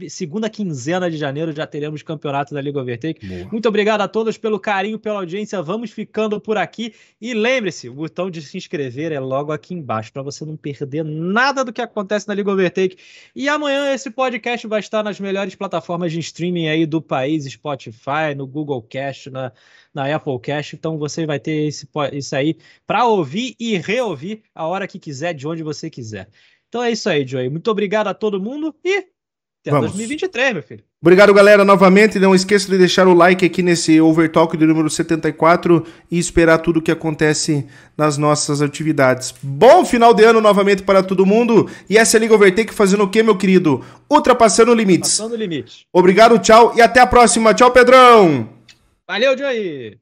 Speaker 2: segunda quinzena de janeiro já teremos campeonato da Liga Overtake. Boa. Muito obrigado a todos pelo carinho, pela audiência. Vamos ficando por aqui. E lembre-se, o botão de se inscrever é logo aqui embaixo, para você não perder nada do que acontece na Liga Overtake. E amanhã esse podcast vai estar nas melhores plataformas de streaming aí do país, Spotify, no Google Cast, na, na Apple Cast. Então você vai ter esse, isso aí para ouvir e reouvir a hora que quiser, de onde você quiser. Então é isso aí, Joey. Muito obrigado a todo mundo e até Vamos. 2023, meu filho.
Speaker 1: Obrigado, galera, novamente. Não esqueça de deixar o like aqui nesse Overtalk do número 74 e esperar tudo o que acontece nas nossas atividades. Bom final de ano novamente para todo mundo. E essa é a Liga Overtake fazendo o quê, meu querido? Ultrapassando limites.
Speaker 2: Passando limites.
Speaker 1: Obrigado, tchau e até a próxima. Tchau, Pedrão.
Speaker 2: Valeu, Joey.